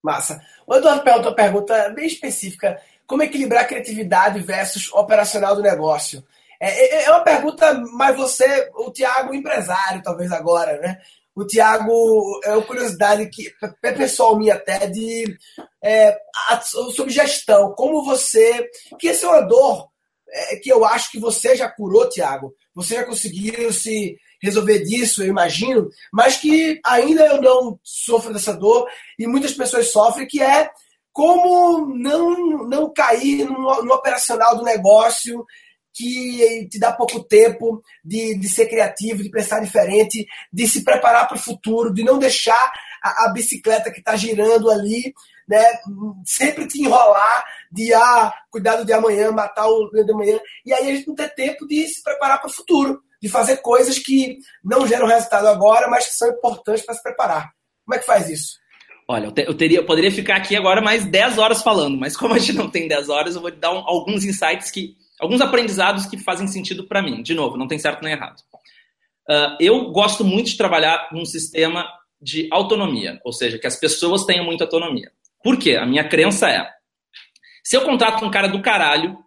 A: Massa. O Eduardo perguntou uma pergunta bem específica. Como equilibrar criatividade versus operacional do negócio? É, é, é uma pergunta, mas você, o Tiago, empresário, talvez agora, né? O Tiago, é uma curiosidade que é pessoal minha até, de é, sobre gestão. Como você. Que esse é uma dor é, que eu acho que você já curou, Tiago. Você já conseguiu se resolver disso, eu imagino, mas que ainda eu não sofro dessa dor e muitas pessoas sofrem, que é como não, não cair no, no operacional do negócio que te dá pouco tempo de, de ser criativo, de pensar diferente, de se preparar para o futuro, de não deixar a, a bicicleta que está girando ali, né, sempre te enrolar de ah, cuidado de amanhã, matar o de amanhã, e aí a gente não ter tempo de se preparar para o futuro, de fazer coisas que não geram resultado agora, mas que são importantes para se preparar. Como é que faz isso?
B: Olha, eu, te, eu, teria, eu poderia ficar aqui agora mais 10 horas falando, mas como a gente não tem 10 horas, eu vou te dar um, alguns insights que alguns aprendizados que fazem sentido para mim. De novo, não tem certo nem errado. Uh, eu gosto muito de trabalhar num sistema de autonomia, ou seja, que as pessoas tenham muita autonomia. Por quê? A minha crença é: Se eu contrato um cara do caralho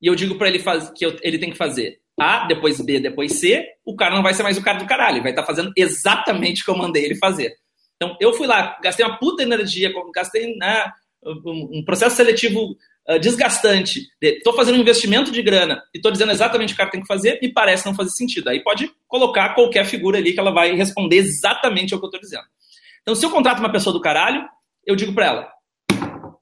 B: e eu digo para ele faz, que eu, ele tem que fazer A, depois B, depois C, o cara não vai ser mais o cara do caralho, ele vai estar tá fazendo exatamente o que eu mandei ele fazer. Então, eu fui lá, gastei uma puta energia, gastei né, um processo seletivo uh, desgastante. Estou fazendo um investimento de grana e estou dizendo exatamente o cara tem que fazer e parece não fazer sentido. Aí pode colocar qualquer figura ali que ela vai responder exatamente o que eu estou dizendo. Então, se eu contrato uma pessoa do caralho, eu digo para ela,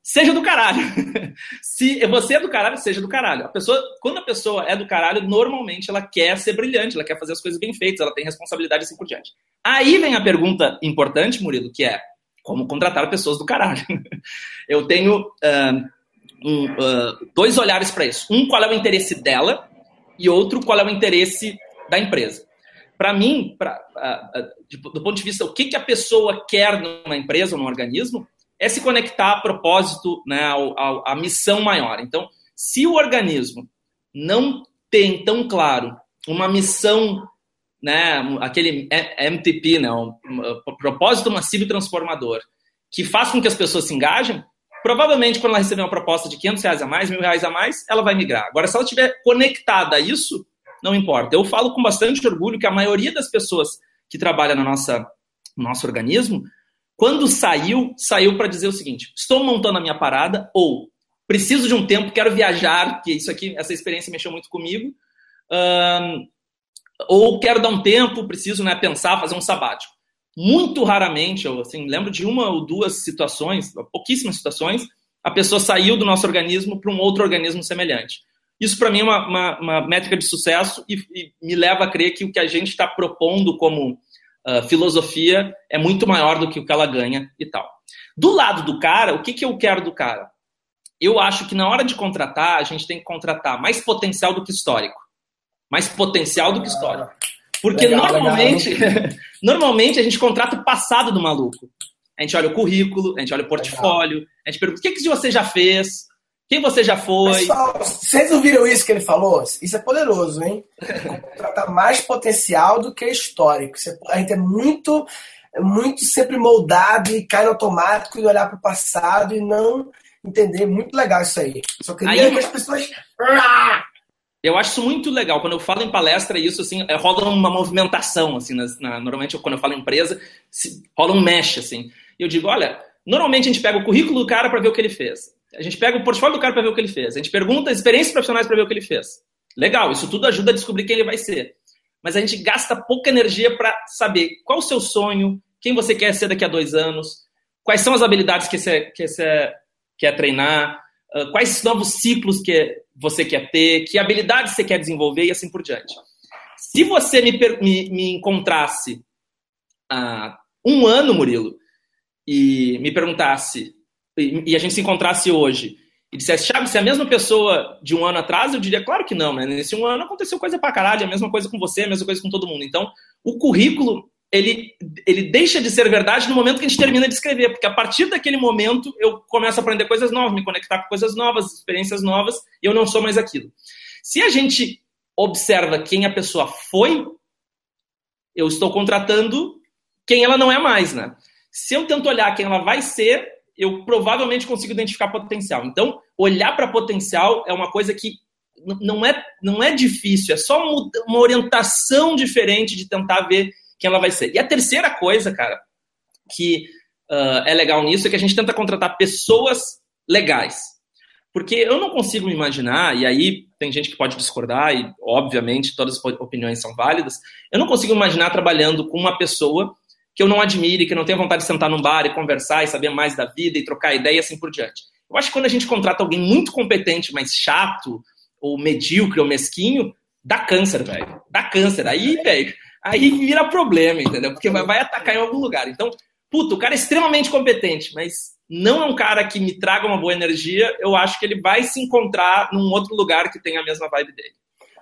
B: seja do caralho. [laughs] Se você é do caralho, seja do caralho. A pessoa, quando a pessoa é do caralho, normalmente ela quer ser brilhante, ela quer fazer as coisas bem feitas, ela tem responsabilidade assim por diante. Aí vem a pergunta importante, Murilo, que é como contratar pessoas do caralho. [laughs] Eu tenho uh, um, uh, dois olhares para isso. Um, qual é o interesse dela, e outro, qual é o interesse da empresa. Para mim, pra, uh, do ponto de vista, o que, que a pessoa quer numa empresa ou num organismo, é se conectar a propósito, né, a, a missão maior. Então, se o organismo não tem tão claro uma missão, né, aquele MTP, né, um, um propósito massivo transformador, que faz com que as pessoas se engajem, provavelmente quando ela receber uma proposta de 500 reais a mais, mil reais a mais, ela vai migrar. Agora, se ela estiver conectada a isso, não importa. Eu falo com bastante orgulho que a maioria das pessoas que trabalham na nossa, no nosso organismo quando saiu, saiu para dizer o seguinte: estou montando a minha parada, ou preciso de um tempo, quero viajar, que isso aqui, essa experiência mexeu muito comigo. Ou quero dar um tempo, preciso né, pensar, fazer um sabático. Muito raramente, eu assim, lembro de uma ou duas situações, pouquíssimas situações, a pessoa saiu do nosso organismo para um outro organismo semelhante. Isso, para mim, é uma, uma, uma, métrica de sucesso e, e, me leva a crer que o que a gente está propondo como uh, filosofia é muito maior do que o que ela ganha e tal. Do lado do cara, o que, que eu quero do cara? Eu acho que na hora de contratar, a gente tem que contratar mais potencial do que histórico. Mais potencial do que histórico. Porque legal, normalmente, legal. [laughs] normalmente a gente contrata o passado do maluco. A gente olha o currículo, a gente olha o portfólio, legal. a gente pergunta o que, que você já fez, quem você já foi?
A: Pessoal, vocês ouviram isso que ele falou? Isso é poderoso, hein? Contratar mais potencial do que histórico. A gente é muito, muito sempre moldado e cai no automático e olhar para o passado e não entender. Muito legal isso aí. Só queria aí, que as pessoas.
B: Eu acho isso muito legal. Quando eu falo em palestra, isso assim, é, rola uma movimentação, assim, na, na, normalmente quando eu falo em empresa, se, rola um mesh, assim. E eu digo, olha, normalmente a gente pega o currículo do cara para ver o que ele fez. A gente pega o portfólio do cara para ver o que ele fez. A gente pergunta as experiências profissionais para ver o que ele fez. Legal, isso tudo ajuda a descobrir quem ele vai ser. Mas a gente gasta pouca energia para saber qual o seu sonho, quem você quer ser daqui a dois anos, quais são as habilidades que você, que você quer treinar, quais novos ciclos que você quer ter, que habilidades você quer desenvolver e assim por diante. Se você me, me, me encontrasse há um ano, Murilo, e me perguntasse e a gente se encontrasse hoje e dissesse, Thiago, se é a mesma pessoa de um ano atrás, eu diria, claro que não, né? Nesse um ano aconteceu coisa pra caralho, a mesma coisa com você, a mesma coisa com todo mundo. Então, o currículo, ele, ele deixa de ser verdade no momento que a gente termina de escrever, porque a partir daquele momento eu começo a aprender coisas novas, me conectar com coisas novas, experiências novas, e eu não sou mais aquilo. Se a gente observa quem a pessoa foi, eu estou contratando quem ela não é mais, né? Se eu tento olhar quem ela vai ser, eu provavelmente consigo identificar potencial. Então, olhar para potencial é uma coisa que não é, não é difícil, é só uma orientação diferente de tentar ver quem ela vai ser. E a terceira coisa, cara, que uh, é legal nisso é que a gente tenta contratar pessoas legais. Porque eu não consigo imaginar, e aí tem gente que pode discordar, e obviamente todas as opiniões são válidas, eu não consigo imaginar trabalhando com uma pessoa que eu não admire, que não tenha vontade de sentar num bar e conversar e saber mais da vida e trocar ideia e assim por diante. Eu acho que quando a gente contrata alguém muito competente, mas chato, ou medíocre, ou mesquinho, dá câncer, velho. Dá câncer. Aí, velho, aí vira problema, entendeu? Porque vai, vai atacar em algum lugar. Então, puto, o cara é extremamente competente, mas não é um cara que me traga uma boa energia, eu acho que ele vai se encontrar num outro lugar que tenha a mesma vibe dele.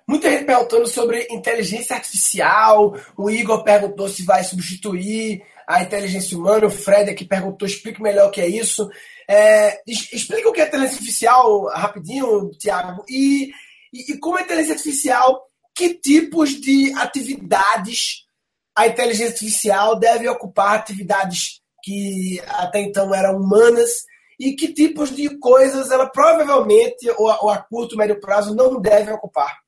A: Muita gente perguntando sobre inteligência artificial. O Igor perguntou se vai substituir a inteligência humana. O Fred aqui perguntou, explique melhor o que é isso. É, explica o que é inteligência artificial rapidinho, Tiago. E, e, e como é inteligência artificial, que tipos de atividades a inteligência artificial deve ocupar atividades que até então eram humanas e que tipos de coisas ela provavelmente, ou a, ou a curto, médio prazo, não deve ocupar?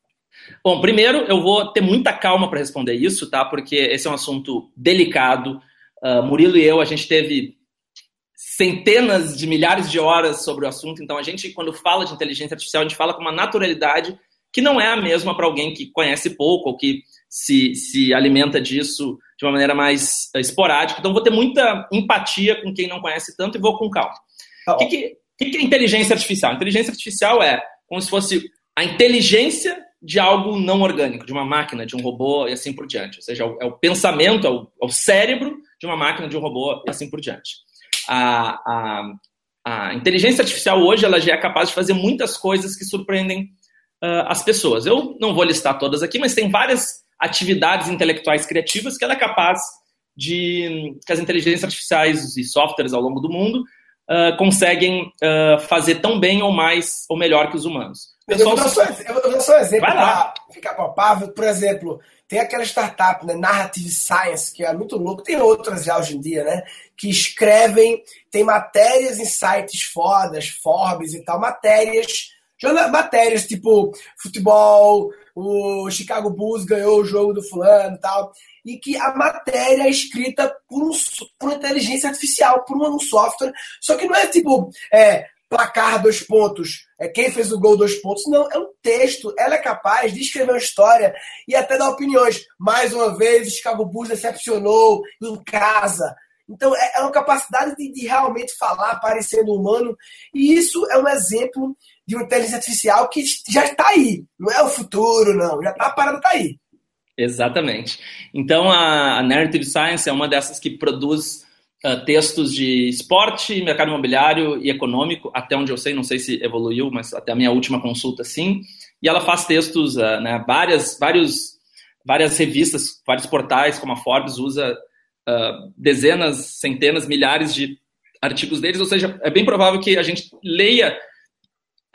B: Bom, primeiro eu vou ter muita calma para responder isso, tá? Porque esse é um assunto delicado. Uh, Murilo e eu, a gente teve centenas de milhares de horas sobre o assunto, então a gente, quando fala de inteligência artificial, a gente fala com uma naturalidade que não é a mesma para alguém que conhece pouco ou que se, se alimenta disso de uma maneira mais esporádica. Então, vou ter muita empatia com quem não conhece tanto e vou com calma. Tá o que, que, que é inteligência artificial? Inteligência artificial é como se fosse a inteligência de algo não orgânico, de uma máquina, de um robô e assim por diante. Ou seja, é o, é pensamento, é o, é o, cérebro de uma máquina, de um robô e assim por diante. A, a, a, inteligência artificial hoje ela já é capaz de fazer muitas coisas que surpreendem uh, as pessoas. Eu não vou listar todas aqui, mas tem várias atividades intelectuais criativas que ela é capaz de que as inteligências artificiais e softwares ao longo do mundo uh, conseguem uh, fazer tão bem ou mais ou melhor que os humanos.
A: Eu vou, dar só, eu vou dar só um exemplo para ficar palpável. Por exemplo, tem aquela startup, né, Narrative Science, que é muito louco. Tem outras já hoje em dia, né? Que escrevem, tem matérias em sites fodas, Forbes e tal, matérias, matérias tipo futebol, o Chicago Bulls ganhou o jogo do fulano e tal e que a matéria é escrita por, um, por inteligência artificial, por um, software. Só que não é tipo é, placar dois pontos, é quem fez o gol dois pontos. Não, é um texto. Ela é capaz de escrever uma história e até dar opiniões. Mais uma vez, o Chicago Bulls decepcionou em casa. Então, é, é uma capacidade de, de, realmente falar parecendo humano. E isso é um exemplo de uma inteligência artificial que já está aí. Não é o futuro, não. Já está a parada está aí.
B: Exatamente. Então, a, a, Narrative Science é uma dessas que produz uh, textos de esporte, mercado imobiliário e econômico, até onde eu sei, não sei se evoluiu, mas até a minha última consulta, sim. E ela faz textos, uh, né, várias, vários, várias revistas, vários portais, como a Forbes, usa uh, dezenas, centenas, milhares de artigos deles, ou seja, é bem provável que a gente leia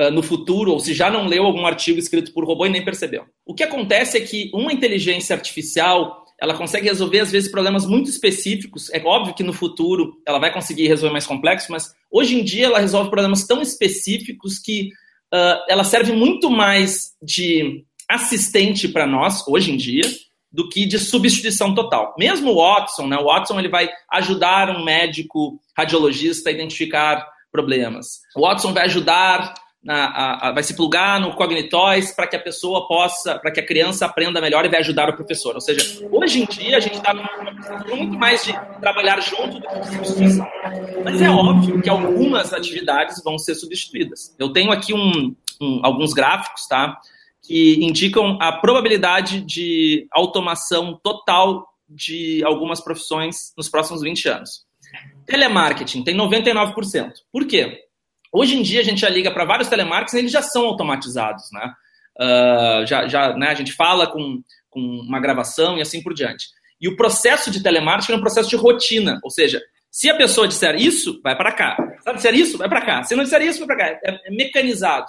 B: ah, no futuro, ou se já não leu algum artigo escrito por robô e nem percebeu. O que acontece é que uma inteligência artificial ela consegue resolver, às vezes, problemas muito específicos. É óbvio que no futuro ela vai conseguir resolver mais complexos, mas hoje em dia ela resolve problemas tão específicos que uh, ela serve muito mais de assistente para nós, hoje em dia, do que de substituição total. Mesmo o Watson, né? O Watson ele vai ajudar um médico radiologista a identificar problemas. O Watson vai ajudar na, a, a, vai se plugar no Cognitóis para que a pessoa possa, para que a criança aprenda melhor e vai ajudar o professor. Ou seja, hoje em dia a gente está muito mais de trabalhar junto do que substituição. Mas é óbvio que algumas atividades vão ser substituídas. Eu tenho aqui um, um, alguns gráficos, tá? Que indicam a probabilidade de automação total de algumas profissões nos próximos 20 anos. Telemarketing tem 99%. Por quê? Hoje em dia a gente já liga para vários telemarketing, eles já são automatizados, né? Uh, já, já, né? A gente fala com, com uma gravação e assim por diante. E o processo de telemarketing é um processo de rotina, ou seja, se a pessoa disser isso, vai para cá. Se ela disser isso, vai para cá. Se não disser isso, vai para cá. É, é, mecanizado.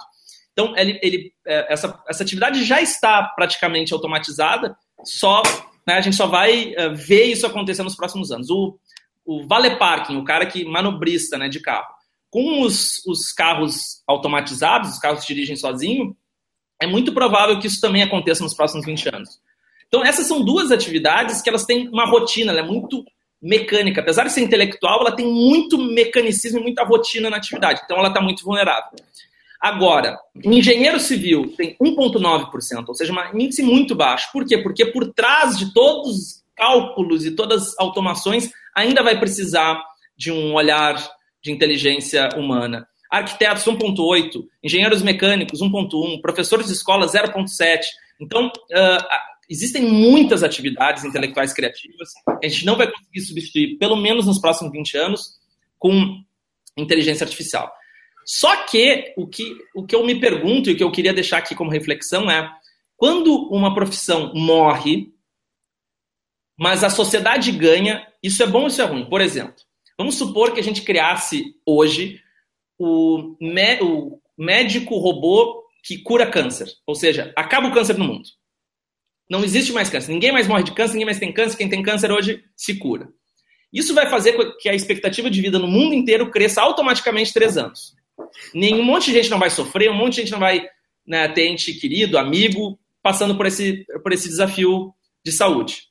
B: Então, ele, ele, é, essa, essa atividade já está praticamente automatizada, só né, a gente só vai uh, ver isso acontecer nos próximos anos. O, o vale parking, o cara que manobrista né, de carro, com os, os carros automatizados, os carros que dirigem sozinho, é muito provável que isso também aconteça nos próximos 20 anos. Então, essas são duas atividades que elas têm uma rotina, ela é muito mecânica. Apesar de ser intelectual, ela tem muito mecanicismo e muita rotina na atividade. Então, ela está muito vulnerável. Agora, engenheiro civil tem 1,9%, ou seja, um índice muito baixo. Por quê? Porque por trás de todos os cálculos e todas as automações, ainda vai precisar de um olhar de inteligência humana. Arquitetos 1.8, engenheiros mecânicos 1.1, professores de escola 0.7. Então, uh, existem muitas atividades intelectuais criativas que a gente não vai conseguir substituir, pelo menos nos próximos 20 anos, com inteligência artificial. Só que o que, o que eu me pergunto e o que eu queria deixar aqui como reflexão é: quando uma profissão morre, mas a sociedade ganha, isso é bom ou isso é ruim? Por exemplo, Vamos supor que a gente criasse hoje o, o médico robô que cura câncer. Ou seja, acaba o câncer no mundo. Não existe mais câncer. Ninguém mais morre de câncer, ninguém mais tem câncer. Quem tem câncer hoje se cura. Isso vai fazer com que a expectativa de vida no mundo inteiro cresça automaticamente três anos. Nenhum monte de gente não vai sofrer, um monte de gente não vai né, ter ente querido, amigo, passando por esse, por esse desafio de saúde.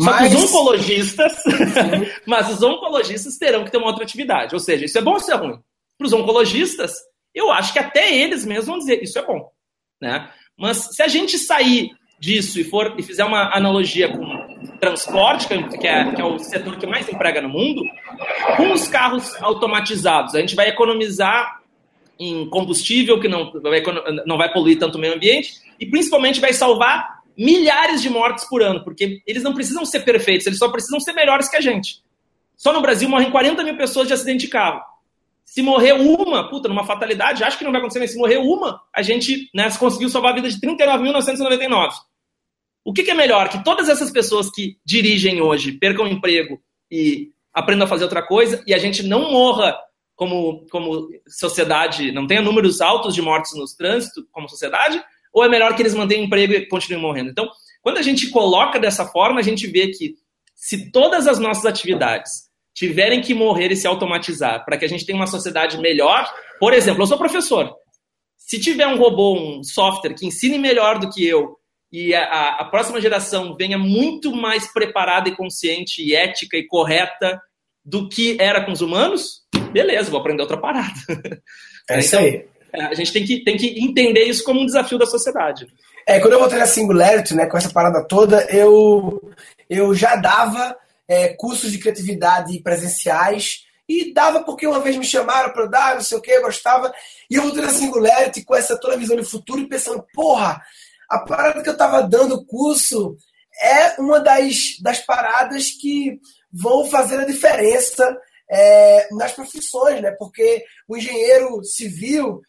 B: Só mas... que os oncologistas, [laughs] mas os oncologistas terão que ter uma outra atividade. Ou seja, isso é bom ou isso é ruim? Para os oncologistas, eu acho que até eles mesmos vão dizer isso é bom, né? Mas se a gente sair disso e for e fizer uma analogia com transporte, que é, que é o setor que mais emprega no mundo, com os carros automatizados, a gente vai economizar em combustível que não vai, não vai poluir tanto o meio ambiente e principalmente vai salvar milhares de mortes por ano, porque eles não precisam ser perfeitos, eles só precisam ser melhores que a gente. Só no Brasil morrem 40 mil pessoas de acidente de carro. Se morrer uma, puta, numa fatalidade, acho que não vai acontecer, mas se morrer uma, a gente né, conseguiu salvar a vida de 39.999. O que, que é melhor? Que todas essas pessoas que dirigem hoje percam emprego e aprendam a fazer outra coisa e a gente não morra como, como sociedade, não tenha números altos de mortes no trânsito como sociedade, ou é melhor que eles mantenham emprego e continuem morrendo? Então, quando a gente coloca dessa forma, a gente vê que se todas as nossas atividades tiverem que morrer e se automatizar para que a gente tenha uma sociedade melhor. Por exemplo, eu sou professor. Se tiver um robô, um software que ensine melhor do que eu e a, a próxima geração venha muito mais preparada e consciente e ética e correta do que era com os humanos, beleza, vou aprender outra parada.
A: É isso aí.
B: Então, a gente tem que, tem que entender isso como um desafio da sociedade.
A: É, quando eu voltei na Singularity, né, com essa parada toda, eu, eu já dava é, cursos de criatividade presenciais. E dava porque uma vez me chamaram para dar, não sei o que, eu gostava. E eu voltei na Singularity com essa toda visão de futuro e pensando, porra, a parada que eu estava dando o curso é uma das, das paradas que vão fazer a diferença é, nas profissões, né? Porque o engenheiro civil,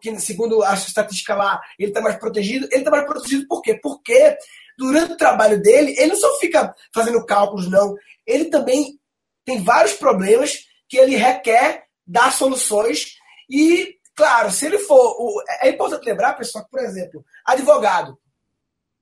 A: que segundo a estatística lá, ele está mais protegido, ele está mais protegido por quê? Porque durante o trabalho dele, ele não só fica fazendo cálculos, não. Ele também tem vários problemas que ele requer dar soluções. E, claro, se ele for. É importante lembrar, pessoal, que, por exemplo, advogado.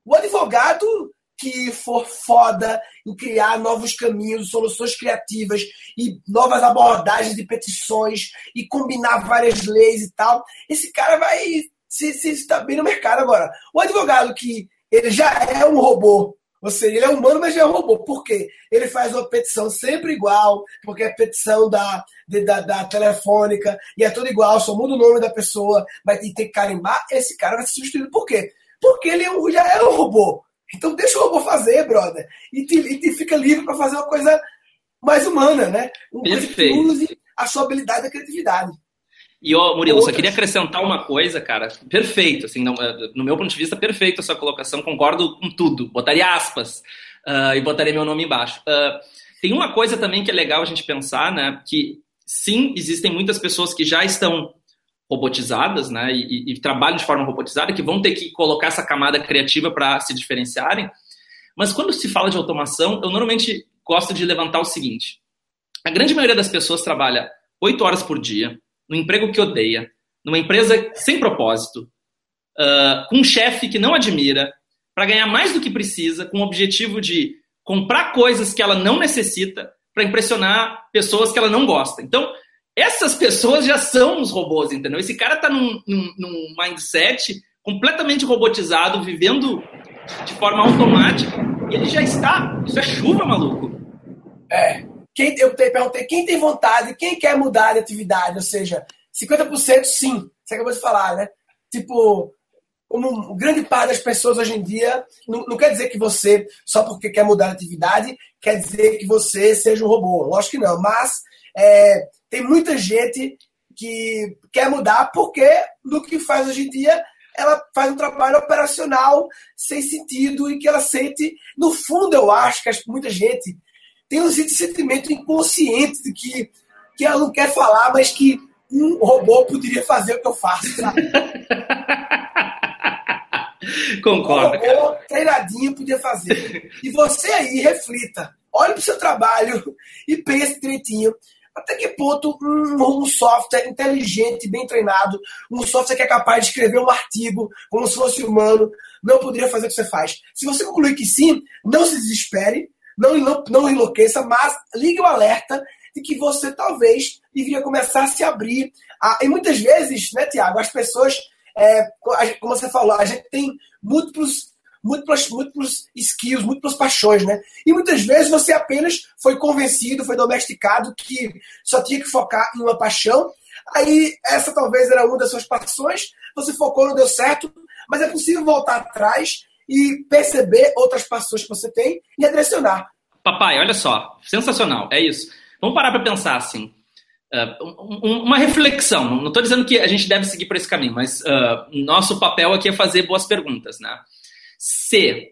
A: O advogado que for foda em criar novos caminhos, soluções criativas e novas abordagens de petições e combinar várias leis e tal, esse cara vai se, se estar bem no mercado agora. O advogado que ele já é um robô. Ou seja, ele é humano, mas já é um robô. Por quê? Ele faz uma petição sempre igual, porque é petição da, de, da, da, telefônica, e é tudo igual, só muda o nome da pessoa, vai ter que carimbar. Esse cara vai ser substituído por quê? Porque ele é já é um robô. Então deixa o robô fazer, brother. E te, e te fica livre para fazer uma coisa mais humana, né? Uma
B: Perfeito. coisa que
A: use a sua habilidade da criatividade.
B: E, ó, Murilo, Outras. só queria acrescentar uma coisa, cara. Perfeito, assim, no, eh, no meu ponto de vista, perfeito a sua colocação, concordo com tudo. Botaria aspas uh, e botaria meu nome embaixo. Uh, tem uma coisa também que é legal a gente pensar, né? Que sim, existem muitas pessoas que já estão robotizadas, né? E, e, trabalham de forma robotizada, que vão ter que colocar essa camada criativa para se diferenciarem. Mas quando se fala de automação, eu normalmente gosto de levantar o seguinte: a grande maioria das pessoas trabalha oito horas por dia no emprego que odeia, numa empresa sem propósito, uh, com um chefe que não admira, para ganhar mais do que precisa, com o objetivo de comprar coisas que ela não necessita para impressionar pessoas que ela não gosta. Então, essas pessoas já são os robôs, entendeu? Esse cara está num, num, num mindset completamente robotizado, vivendo de forma automática, e ele já está. Isso é chuva, maluco.
A: É. Quem, eu perguntei quem tem vontade, quem quer mudar de atividade, ou seja, 50% sim, você acabou de falar, né? Tipo, como grande parte das pessoas hoje em dia, não, não, quer dizer que você, só porque quer mudar de atividade, quer dizer que você seja um robô. Lógico que não, mas é, tem muita gente que quer mudar porque no que faz hoje em dia ela faz um trabalho operacional sem sentido e que ela sente, no fundo, eu acho que muita gente tem um sentimento inconsciente de que, que ela não quer falar, mas que um robô poderia fazer o que eu faço, sabe? [laughs]
B: Concordo. Um
A: robô treinadinho podia fazer. E você aí, reflita. Olhe para o seu trabalho e pense direitinho. Até que ponto um, um, software inteligente, bem treinado, um software que é capaz de escrever um artigo como se fosse humano, não poderia fazer o que você faz? Se você concluir que sim, não se desespere, não, não enlouqueça, mas ligue o alerta de que você talvez deveria começar a se abrir. A, e muitas vezes, né, Tiago, as pessoas, é, como você falou, a gente tem múltiplos múltiplas, múltiplos skills, múltiplas paixões, né? E muitas vezes você apenas foi convencido, foi domesticado que só tinha que focar em uma paixão. Aí essa talvez era uma das suas paixões, você focou, não deu certo, mas é possível voltar atrás e perceber outras paixões que você tem e direcionar.
B: Papai, olha só, sensacional, é isso. Vamos parar para pensar assim. Uh, uma reflexão. Não estou dizendo que a gente deve seguir por esse caminho, mas uh, nosso papel aqui é fazer boas perguntas, né? Se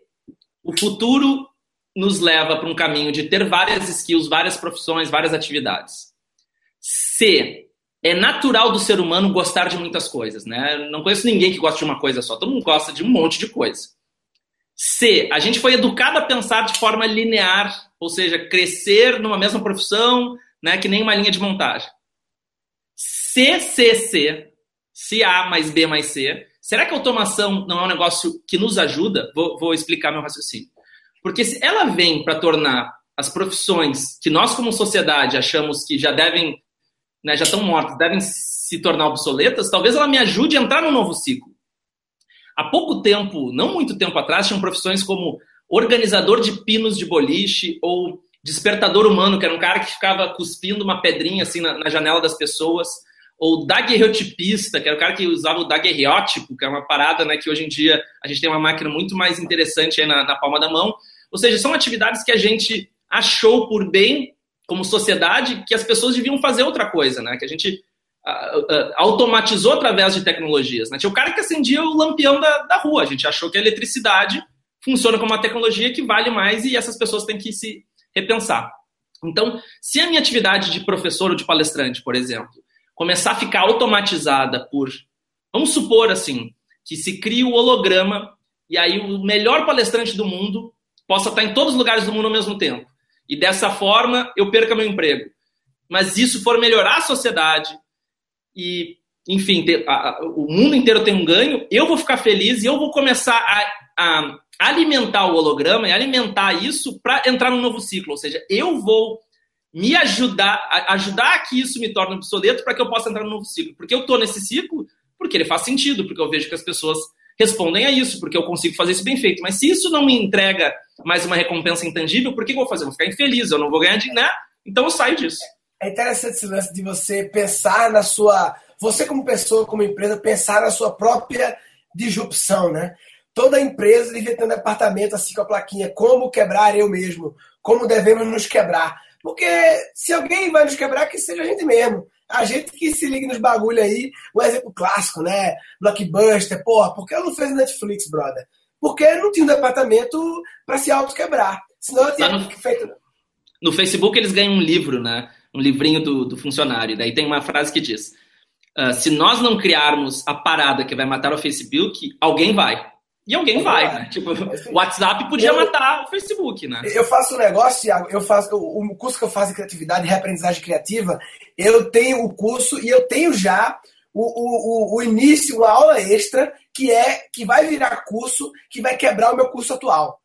B: o futuro nos leva para um caminho de ter várias skills, várias profissões, várias atividades. Se é natural do ser humano gostar de muitas coisas, né? Não conheço ninguém que gosta de uma coisa só, todo mundo gosta de um monte de coisa. Se a gente foi educado a pensar de forma linear, ou seja, crescer numa mesma profissão, né, que nem uma linha de montagem. C, C, C, se A mais B mais C, Será que a automação não é um negócio que nos ajuda? Vou, vou explicar meu raciocínio. Porque se ela vem para tornar as profissões que nós, como sociedade, achamos que já devem, né, já estão mortas, devem se tornar obsoletas, talvez ela me ajude a entrar num novo ciclo. Há pouco tempo, não muito tempo atrás, tinham profissões como organizador de pinos de boliche ou despertador humano, que era um cara que ficava cuspindo uma pedrinha assim na, na janela das pessoas ou daguerreotipista, que era o cara que usava o daguerreótipo, que é uma parada né, que hoje em dia a gente tem uma máquina muito mais interessante na, na palma da mão. Ou seja, são atividades que a gente achou por bem, como sociedade, que as pessoas deviam fazer outra coisa, né? Que a gente uh, uh, automatizou através de tecnologias. Né? Tinha o cara que acendia o lampião da, da rua. A gente achou que a eletricidade funciona como uma tecnologia que vale mais e essas pessoas têm que se repensar. Então, se a minha atividade de professor ou de palestrante, por exemplo, começar a ficar automatizada por. Vamos supor assim, que se cria o holograma e aí o melhor palestrante do mundo possa estar em todos os lugares do mundo ao mesmo tempo. E dessa forma eu perca meu emprego. Mas isso for melhorar a sociedade e, enfim, o mundo inteiro tem um ganho, eu vou ficar feliz e eu vou começar a, a alimentar o holograma e alimentar isso para entrar num novo ciclo. Ou seja, eu vou me ajudar, ajudar que isso me torne obsoleto para que eu possa entrar no novo ciclo. Porque eu estou nesse ciclo porque ele faz sentido, porque eu vejo que as pessoas respondem a isso, porque eu consigo fazer isso bem feito. Mas se isso não me entrega mais uma recompensa intangível, por que eu vou fazer? Eu vou ficar infeliz, eu não vou ganhar dinheiro, né? Então eu saio disso.
A: É interessante esse lance de você pensar na sua. Você, como pessoa, como empresa, pensar na sua própria disrupção, né? Toda empresa devia ter um departamento assim com a plaquinha: como quebrar eu mesmo, como devemos nos quebrar. Porque se alguém vai nos quebrar, que seja a gente mesmo. A gente que se liga nos bagulho aí, um exemplo clássico, né? Blockbuster, porra, por que eu não fez Netflix, brother? Porque não tinha um departamento para se auto-quebrar. Senão eu tinha no, feito.
B: No Facebook eles ganham um livro, né? Um livrinho do, do funcionário. Daí tem uma frase que diz: uh, se nós não criarmos a parada que vai matar o Facebook, alguém vai. E alguém vai, né? Tipo, o WhatsApp podia eu, matar o Facebook, né?
A: Eu faço um negócio, Thiago, eu faço o curso que eu faço em criatividade e reaprendizagem criativa, eu tenho o curso e eu tenho já o, o, o, início, uma aula extra, que é que vai virar curso, que vai quebrar o meu curso atual.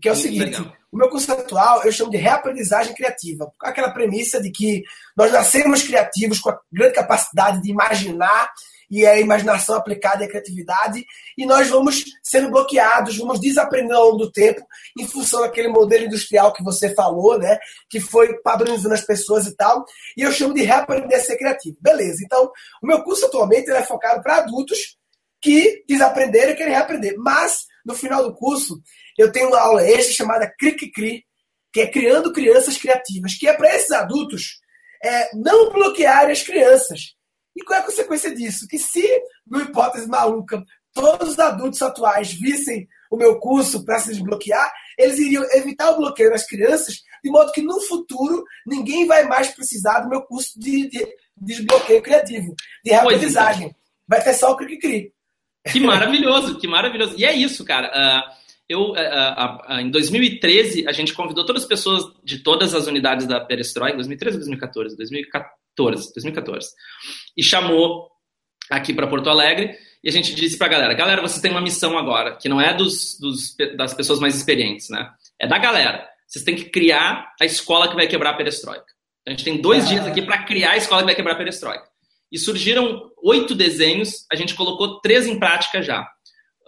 A: Que é o Muito seguinte, legal. o meu curso atual eu chamo de reaprendizagem criativa, com aquela premissa de que nós nascemos criativos com a grande capacidade de imaginar e é a imaginação aplicada e a criatividade, e nós vamos sendo bloqueados, vamos desaprendendo ao longo do tempo, em função daquele modelo industrial que você falou, né? Que foi padronizando as pessoas e tal. E eu chamo de reaprender a ser criativo. Beleza, então, o meu curso atualmente é focado para adultos que desaprenderam e querem reaprender. Mas, no final do curso, eu tenho uma aula extra chamada Cric Cri, que é Criando Crianças Criativas, que é para esses adultos é, não bloquearem as crianças e qual é a consequência disso? Que se, numa hipótese maluca, todos os adultos atuais vissem o meu curso para se desbloquear, eles iriam evitar o bloqueio das crianças, de modo que no futuro ninguém vai mais precisar do meu curso de, de, de desbloqueio criativo, de é. aprendizagem. Vai ter só o cri-cri.
B: Que maravilhoso, que maravilhoso. E é isso, cara. Uh, eu, uh, uh, em 2013, a gente convidou todas as pessoas de todas as unidades da Perestroika, 2013 ou 2014? 2014 2014, 2014. E chamou aqui para Porto Alegre e a gente disse para a galera: galera, vocês têm uma missão agora, que não é dos, dos, das pessoas mais experientes, né? É da galera. vocês têm que criar a escola que vai quebrar a perestroika. A gente tem dois ah. dias aqui para criar a escola que vai quebrar a perestroika. E surgiram oito desenhos, a gente colocou três em prática já.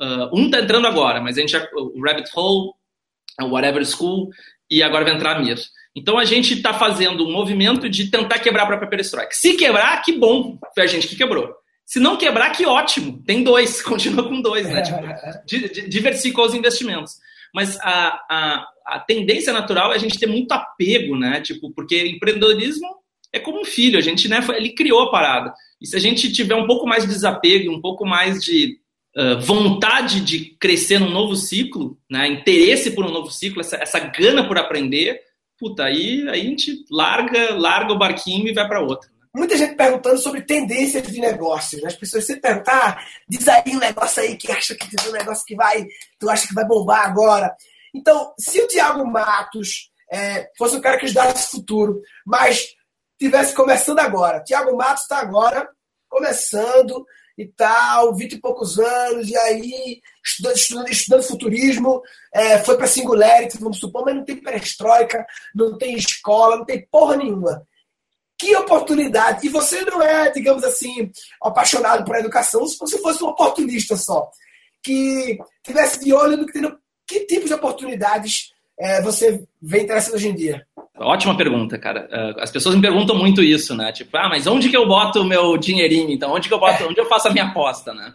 B: Uh, um está entrando agora, mas a gente já, o Rabbit Hole, o Whatever School, e agora vai entrar a Mir. Então a gente está fazendo um movimento de tentar quebrar a própria perestroika. Se quebrar, que bom, foi a gente que quebrou. Se não quebrar, que ótimo. Tem dois, [laughs] continua com dois, né? Tipo, [laughs] diversifica os investimentos. Mas a, a, a tendência natural é a gente ter muito apego, né? Tipo, porque empreendedorismo é como um filho, a gente, né, ele criou a parada. E se a gente tiver um pouco mais de desapego, um pouco mais de uh, vontade de crescer num novo ciclo, né, interesse por um novo ciclo, essa, essa gana por aprender, puta, aí, aí a gente larga, larga o barquinho e vai para outra.
A: Muita gente perguntando sobre tendências de negócios. Né? As pessoas sempre perguntam, ah, diz aí um negócio aí que acha que tem um negócio que vai, tu acha que vai bombar agora. Então, se o Tiago Matos é, fosse um cara que estudasse futuro, mas tivesse começando agora, Tiago Matos está agora começando e tal, 20 e poucos anos, e aí estudando, estudando, estudando futurismo, é, foi para Singularity, vamos supor, mas não tem perestroika, não tem escola, não tem porra nenhuma. Que oportunidade! E você não é, digamos assim, apaixonado por educação, se você fosse um oportunista só, que tivesse de olho no que tem que tipo de oportunidades é, você vê interessante hoje em dia?
B: Ótima pergunta, cara. É, as pessoas me perguntam muito isso, né? Tipo, ah, mas onde que eu boto o meu dinheirinho? Então, onde que eu boto, onde eu faço a minha aposta, né?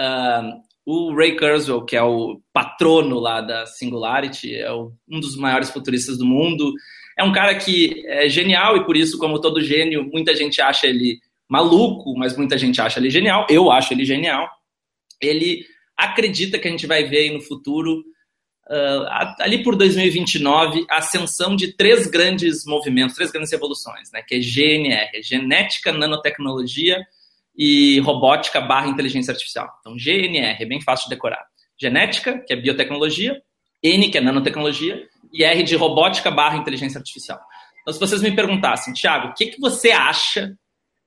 B: Uh, o Ray Kurzweil, que é o patrono lá da Singularity, é um dos maiores futuristas do mundo. É um cara que é genial e por isso, como todo gênio, muita gente acha ele maluco, mas muita gente acha ele genial. Eu acho ele genial. Ele acredita que a gente vai ver aí no futuro uh, ali por 2029, a ascensão de três grandes movimentos, três grandes revoluções, né? Que é GNR, genética, nanotecnologia e robótica barra inteligência artificial. Então, GNR é bem fácil de decorar. Genética, que é biotecnologia, N, que é nanotecnologia, e R de robótica barra inteligência artificial. Então, se vocês me perguntassem, Thiago, o que, que você acha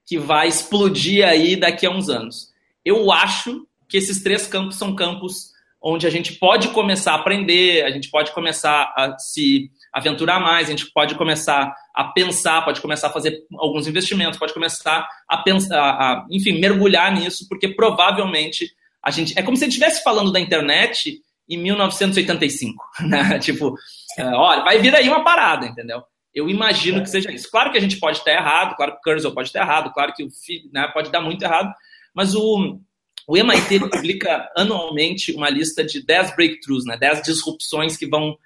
B: que vai explodir aí daqui a uns anos? Eu acho que esses três campos são campos onde a gente pode começar a aprender, a gente pode começar a se aventurar mais, a gente pode começar a pensar, pode começar a fazer alguns investimentos, pode começar a pensar, a, enfim, mergulhar nisso, porque provavelmente a gente é como se a gente estivesse falando da internet em 1985, [laughs] né? Tipo, é, olha, vai vir aí uma parada, entendeu? Eu imagino que seja isso. Claro que a gente pode estar errado, claro que o Kurzweil pode estar errado, claro que o né, pode dar muito errado, mas o, o MIT publica anualmente uma lista de 10 breakthroughs, né, 10 disrupções que vão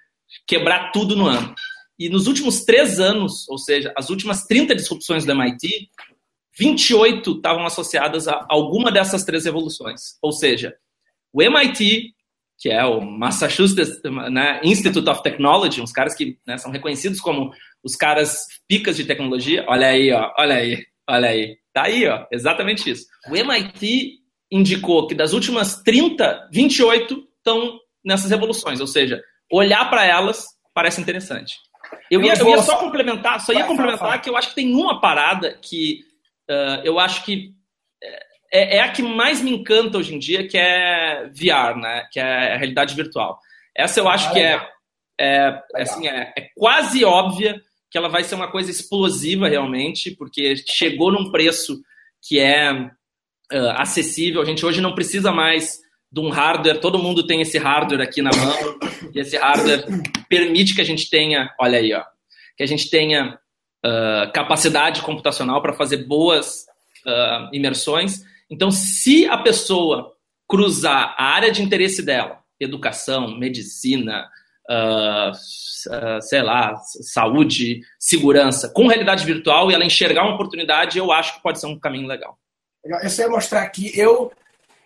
B: quebrar tudo no ano. E nos últimos três anos, ou seja, as últimas 30 disrupções do MIT, 28 estavam associadas a alguma dessas três revoluções. Ou seja, o MIT, que é o Massachusetts né, Institute of Technology, uns caras que né, são reconhecidos como os caras picas de tecnologia. Olha aí, ó, olha aí, olha aí. Tá aí, ó, exatamente isso. O MIT indicou que das últimas 30, 28 estão nessas revoluções, ou seja, olhar para elas parece interessante. Eu ia, eu ia só complementar, só ia complementar que eu acho que tem uma parada que uh, eu acho que é, é, a que mais me encanta hoje em dia, que é VR, né? Que é a realidade virtual. Essa eu acho ah, que é, é, assim, é, é quase óbvia que ela vai ser uma coisa explosiva realmente, porque chegou num preço que é uh, acessível. A gente hoje não precisa mais de um hardware, todo mundo tem esse hardware aqui na mão, e esse hardware permite que a gente tenha, olha aí, ó, que a gente tenha uh, capacidade computacional para fazer boas uh, imersões. Então, se a pessoa cruzar a área de interesse dela, educação, medicina, uh, sei lá, saúde, segurança, com realidade virtual e ela enxergar uma oportunidade, eu acho que pode ser um caminho legal.
A: Eu só ia mostrar aqui, eu,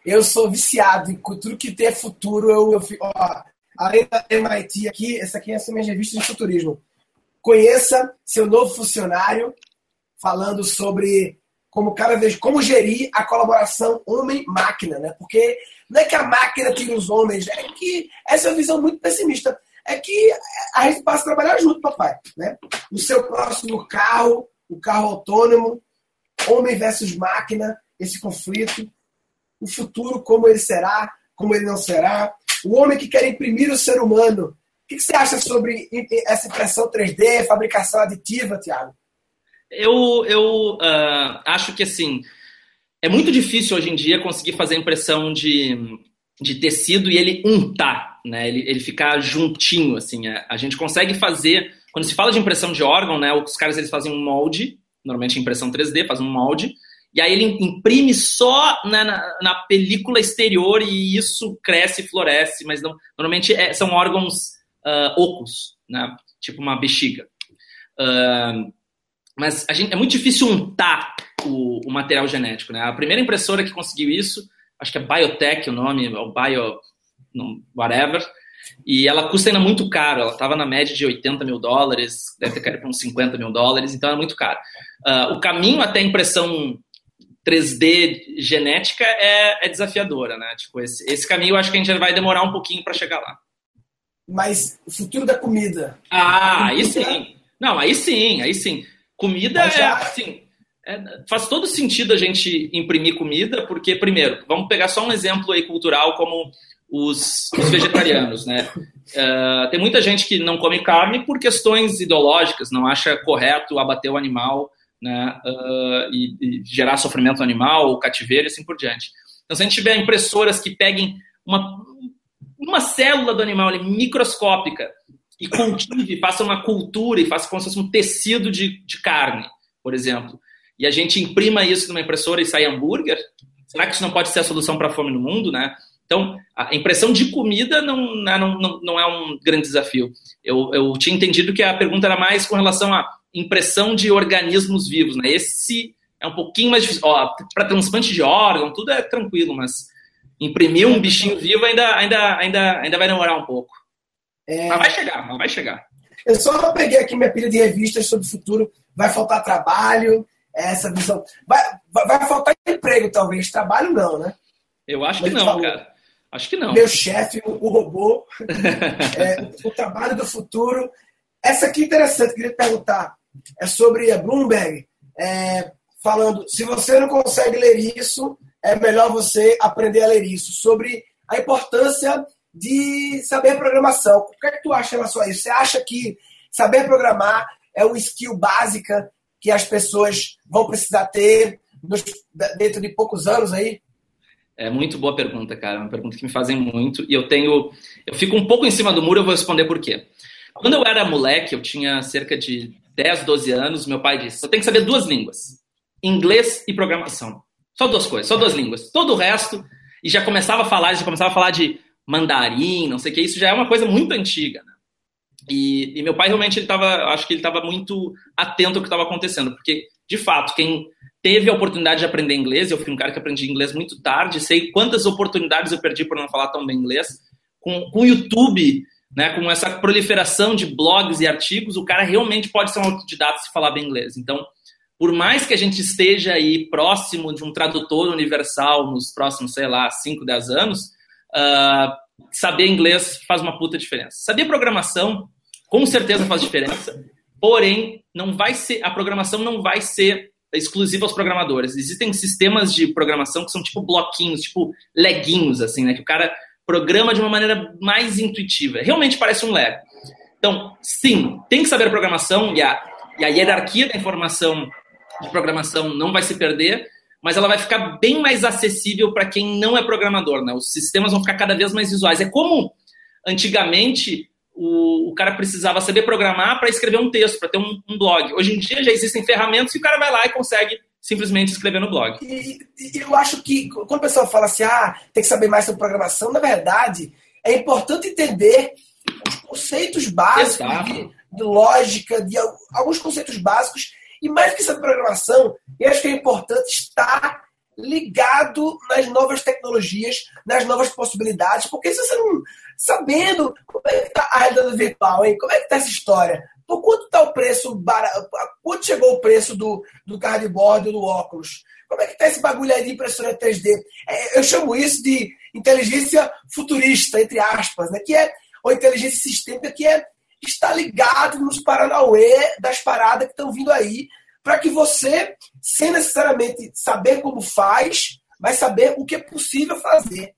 A: eu sou viciado em tudo que tem futuro. Eu, eu fico, ó, além da MIT aqui, essa aqui é a minha revista de futurismo. Conheça seu novo funcionário, falando sobre como cada vez como gerir a colaboração homem-máquina, né? Porque não é que a máquina tira os homens, é que essa é uma visão muito pessimista. É que a gente passa a trabalhar junto, papai, né? O seu próximo carro, o carro autônomo, homem versus máquina, esse conflito, o futuro, como ele será, como ele não será, o homem que quer imprimir o ser humano que, que você acha sobre essa impressão 3D, fabricação aditiva, Tiago?
B: Eu, eu uh, acho que assim é muito difícil hoje em dia conseguir fazer impressão de, de tecido e ele untar, né? Ele, ele ficar juntinho, assim. A, a, gente consegue fazer. Quando se fala de impressão de órgão, né? Os caras eles fazem um molde, normalmente impressão 3D, faz um molde, e aí ele imprime só na, na, na película exterior e isso cresce e floresce, mas não, normalmente é, são órgãos uh, ocos, né? Tipo uma bexiga. Uh, mas gente, é muito difícil untar o, o, material genético, né? A primeira impressora que conseguiu isso, acho que é Biotech o nome, ou Bio, whatever, e ela custa ainda muito caro, ela estava na média de 80 mil dólares, deve ter caído para uns 50 mil dólares, então é muito caro. Uh, o caminho até a impressão 3D genética é, é desafiadora, né? Tipo, esse, esse caminho eu acho que a gente vai demorar um pouquinho para chegar lá.
A: Mas o futuro da comida.
B: Ah, aí sim. Não, aí sim, aí sim. Comida já... é assim. É, faz todo sentido a gente imprimir comida, porque, primeiro, vamos pegar só um exemplo aí cultural como os, os vegetarianos, né? Uh, [laughs] tem muita gente que não come carne por questões ideológicas, não acha correto abater o animal né, uh, e, e, gerar sofrimento animal, ou cativeiro e assim por diante. Então, se a gente tiver impressoras que peguem uma, uma célula do animal ali, microscópica e cultive, [laughs] faça uma cultura e faça como se fosse um tecido de, de carne, por exemplo, e a gente imprima isso numa impressora e sai hambúrguer, será que isso não pode ser a solução para a fome no mundo, né? Então, a impressão de comida não, né, não, não, não é um grande desafio. Eu, eu tinha entendido que a pergunta era mais com relação à impressão de organismos vivos, né? Esse é um pouquinho mais difícil. Para transplante de órgão, tudo é tranquilo, mas imprimir um bichinho vivo ainda, ainda, ainda, ainda vai demorar um pouco. É... Mas vai chegar, mas vai chegar.
A: Eu só peguei aqui minha pilha de revistas sobre o futuro. Vai faltar trabalho, essa visão. Vai, vai faltar emprego, talvez. Trabalho não, né?
B: Eu acho que não, cara. Acho que não.
A: Meu chefe, o, robô. [laughs] é, o trabalho do futuro. Essa aqui é interessante, queria perguntar. É sobre a Bloomberg. É, falando, se você não consegue ler isso, é melhor você aprender a ler isso. Sobre a importância de saber programação. O que é que tu acha em relação a isso? Você acha que saber programar é uma skill básica que as pessoas vão precisar ter nos, dentro de poucos anos aí?
B: É muito boa pergunta, cara. É uma pergunta que me fazem muito. E eu tenho. Eu fico um pouco em cima do muro, eu vou responder por quê. Quando eu era moleque, eu tinha cerca de 10, 12 anos, meu pai disse: eu tenho que saber duas línguas: inglês e programação. Só duas coisas, só duas línguas. Todo o resto. E já começava a falar, já começava a falar de mandarim, não sei o que. Isso já é uma coisa muito antiga, né? E, e meu pai realmente ele estava, acho que ele estava muito atento ao que estava acontecendo, porque de fato quem teve a oportunidade de aprender inglês, eu fui um cara que aprendi inglês muito tarde, sei quantas oportunidades eu perdi por não falar tão bem inglês. Com, com o YouTube, né, com essa proliferação de blogs e artigos, o cara realmente pode ser um autodidata se falar bem inglês. Então, por mais que a gente esteja aí próximo de um tradutor universal nos próximos, sei lá, 5, 10 anos, uh, saber inglês faz uma puta diferença. Saber programação com certeza faz diferença, porém não vai ser a programação não vai ser exclusiva aos programadores. Existem sistemas de programação que são tipo bloquinhos, tipo leguinhos assim, né, que o cara programa de uma maneira mais intuitiva. Realmente parece um Lego. Então, sim, tem que saber programação e a, e a hierarquia da informação de programação não vai se perder, mas ela vai ficar bem mais acessível para quem não é programador, né? Os sistemas vão ficar cada vez mais visuais. É como antigamente o, o cara precisava saber programar para escrever um texto, para ter um, um, blog. Hoje em dia já existem ferramentas que o cara vai lá e consegue simplesmente escrever no blog.
A: E, e eu acho que quando a pessoa fala assim, ah, tem que saber mais sobre programação, na verdade, é importante entender os conceitos básicos de, de, lógica, de alguns conceitos básicos, e mais que essa programação, eu acho que é importante estar ligado nas novas tecnologias, nas novas possibilidades, porque se você não sabendo como é que está a realidade virtual, hein? como é que está essa história, por quanto está o preço, barato, quanto chegou o preço do, do cardboard do óculos, como é que está esse bagulho aí de impressora 3D? É, eu chamo isso de inteligência futurista, entre aspas, né? que é, ou inteligência sistêmica, que é estar ligado nos paranauê das paradas que estão vindo aí, para que você, sem necessariamente saber como faz, vai saber o que é possível fazer.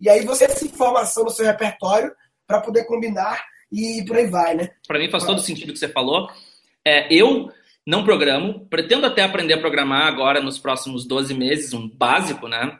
A: E aí você essa informação no seu repertório para poder combinar e por aí vai, né?
B: Para mim faz todo sentido o que você falou. É, eu não programo, pretendo até aprender a programar agora nos próximos 12 meses, um básico, né?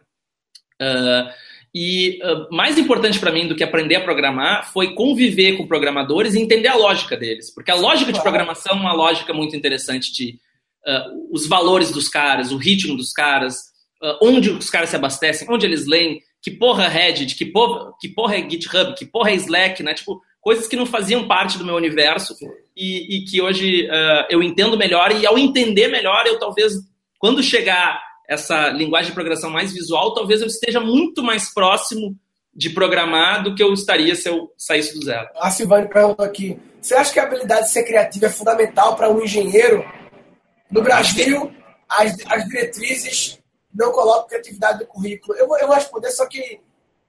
B: Uh, e uh, mais importante para mim do que aprender a programar foi conviver com programadores e entender a lógica deles. Porque a lógica de programação é uma lógica muito interessante de uh, os valores dos caras, o ritmo dos caras, uh, onde os caras se abastecem, onde eles leem, que porra é Reddit, que porra, que porra é GitHub, que porra é Slack, né? Tipo, coisas que não faziam parte do meu universo e, e que hoje eu entendo melhor. E ao entender melhor, eu talvez, quando chegar essa linguagem de programação mais visual, talvez eu esteja muito mais próximo de programar do que eu estaria se eu saísse do zero.
A: A Silvane perguntou aqui: você acha que a habilidade de ser criativo é fundamental para um engenheiro? No Brasil, as, as diretrizes não colocam criatividade no currículo. Eu eu vou responder, só que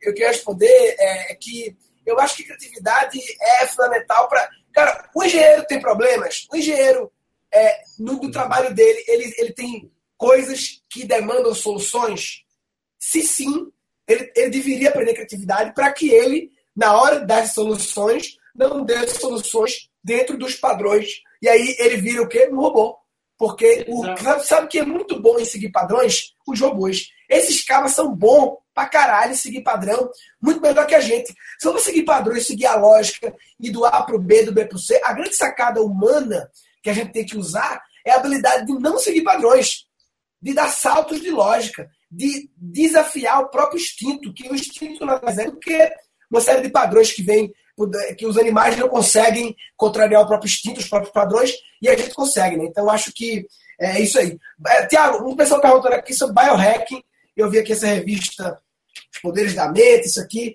A: eu quero responder é, que eu acho que criatividade é fundamental para. Cara, o engenheiro tem problemas. O engenheiro, é, no, no trabalho dele, ele, ele tem coisas que demandam soluções? Se sim, ele, ele deveria aprender criatividade para que ele, na hora das soluções, não dê soluções dentro dos padrões. E aí ele vira o quê? Um robô. Porque o, sabe, sabe que é muito bom em seguir padrões? Os robôs. Esses caras são bons pra caralho seguir padrão, muito melhor que a gente. Se eu seguir padrões, seguir a lógica e do A pro B, do B pro C, a grande sacada humana que a gente tem que usar é a habilidade de não seguir padrões de dar saltos de lógica, de desafiar o próprio instinto, que o instinto nada mais é do que uma série de padrões que vem que os animais não conseguem contrariar o próprio instinto, os próprios padrões, e a gente consegue, né? Então acho que é isso aí. É, Tiago, um pessoal perguntando aqui sobre biohacking. Eu vi aqui essa revista Os Poderes da Mente, isso aqui.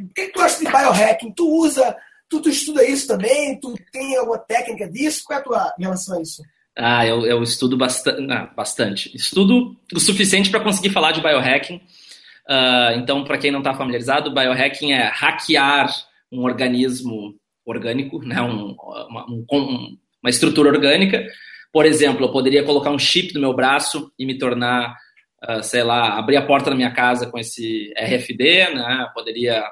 A: O que, tu acha de biohacking? Tu usa, tu, tu estuda isso também? Tu tem alguma técnica disso? Qual é a tua relação a isso?
B: Ah, eu, eu estudo bastante, ah, bastante. Estudo o suficiente para conseguir falar de biohacking. Uh, então, para quem não está familiarizado, biohacking é hackear um organismo orgânico, né? Um, uma, um, uma estrutura orgânica. Por exemplo, eu poderia colocar um chip no meu braço e me tornar, sei lá, abrir a porta da minha casa com esse RFD, né? Poderia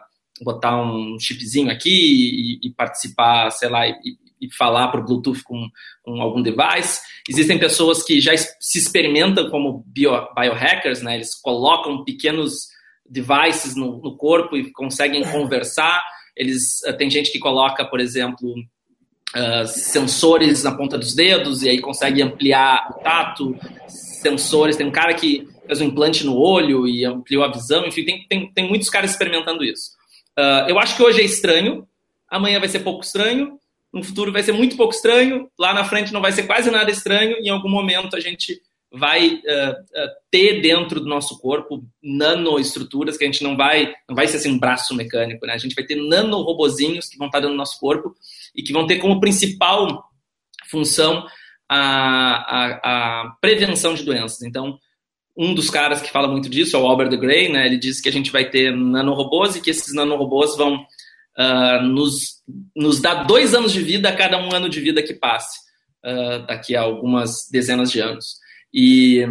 B: botar um chipzinho aqui e, e participar, sei lá, e, e falar por Bluetooth com, com, algum device. Existem pessoas que já se experimentam como bio, biohackers, né? Eles colocam pequenos devices no, no corpo e conseguem conversar. Eles uh, tem gente que coloca, por exemplo, uh, sensores na ponta dos dedos e aí consegue ampliar o tato. Sensores, tem um cara que fez um implante no olho e ampliou a visão. Enfim, tem, tem, tem muitos caras experimentando isso. Uh, eu acho que hoje é estranho, amanhã vai ser pouco estranho, no futuro vai ser muito pouco estranho, lá na frente não vai ser quase nada estranho, e em algum momento a gente vai uh, uh, ter dentro do nosso corpo nanoestruturas que a gente não vai, não vai ser assim um braço mecânico, né? A gente vai ter nanorobozinhos que vão estar dentro do nosso corpo e que vão ter como principal função a, a, a prevenção de doenças. Então, um dos caras que fala muito disso é o Albert de Grey, né? Ele diz que a gente vai ter nanorobôs e que esses nanorobôs vão uh, nos, nos dá dois anos de vida a cada um ano de vida que passe, uh, daqui a algumas dezenas de anos. E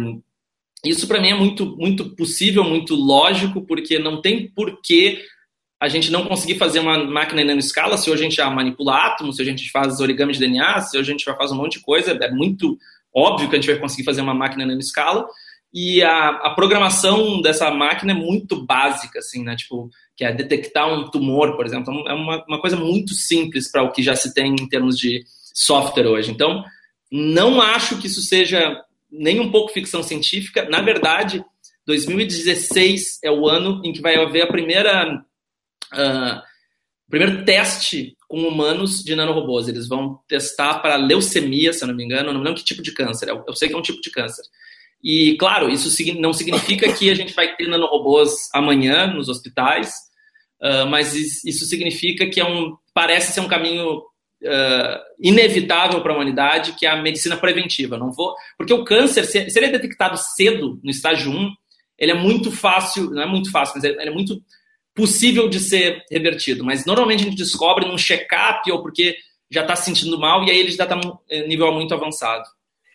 B: isso para mim é muito, muito possível, muito lógico, porque não tem porquê a gente não conseguir fazer uma máquina em nanoescala se hoje a gente já manipula átomos, se a gente faz origami de DNA, se hoje a gente vai fazer um monte de coisa, é muito óbvio que a gente vai conseguir fazer uma máquina em nanoescala. E a, a programação dessa máquina é muito básica, assim, né? Tipo, que é detectar um tumor, por exemplo. É uma, uma coisa muito simples para o que já se tem em termos de software hoje. Então, não acho que isso seja nem um pouco ficção científica. Na verdade, 2016 é o ano em que vai haver a primeira uh, primeiro teste com humanos de nanorobôs. Eles vão testar para leucemia, se eu não me engano, não lembro que tipo de câncer. Eu sei que é um tipo de câncer. E, claro, isso não significa que a gente vai ter nanorobôs amanhã nos hospitais, Uh, mas isso significa que é um, parece ser um caminho uh, inevitável para a humanidade, que é a medicina preventiva. Não vou, porque o câncer, se, ele é detectado cedo, no estágio 1, ele é muito fácil, não é muito fácil, mas ele é muito possível de ser revertido. Mas normalmente a gente descobre num check-up ou porque já está se sentindo mal e aí ele já está num eh, nível muito avançado.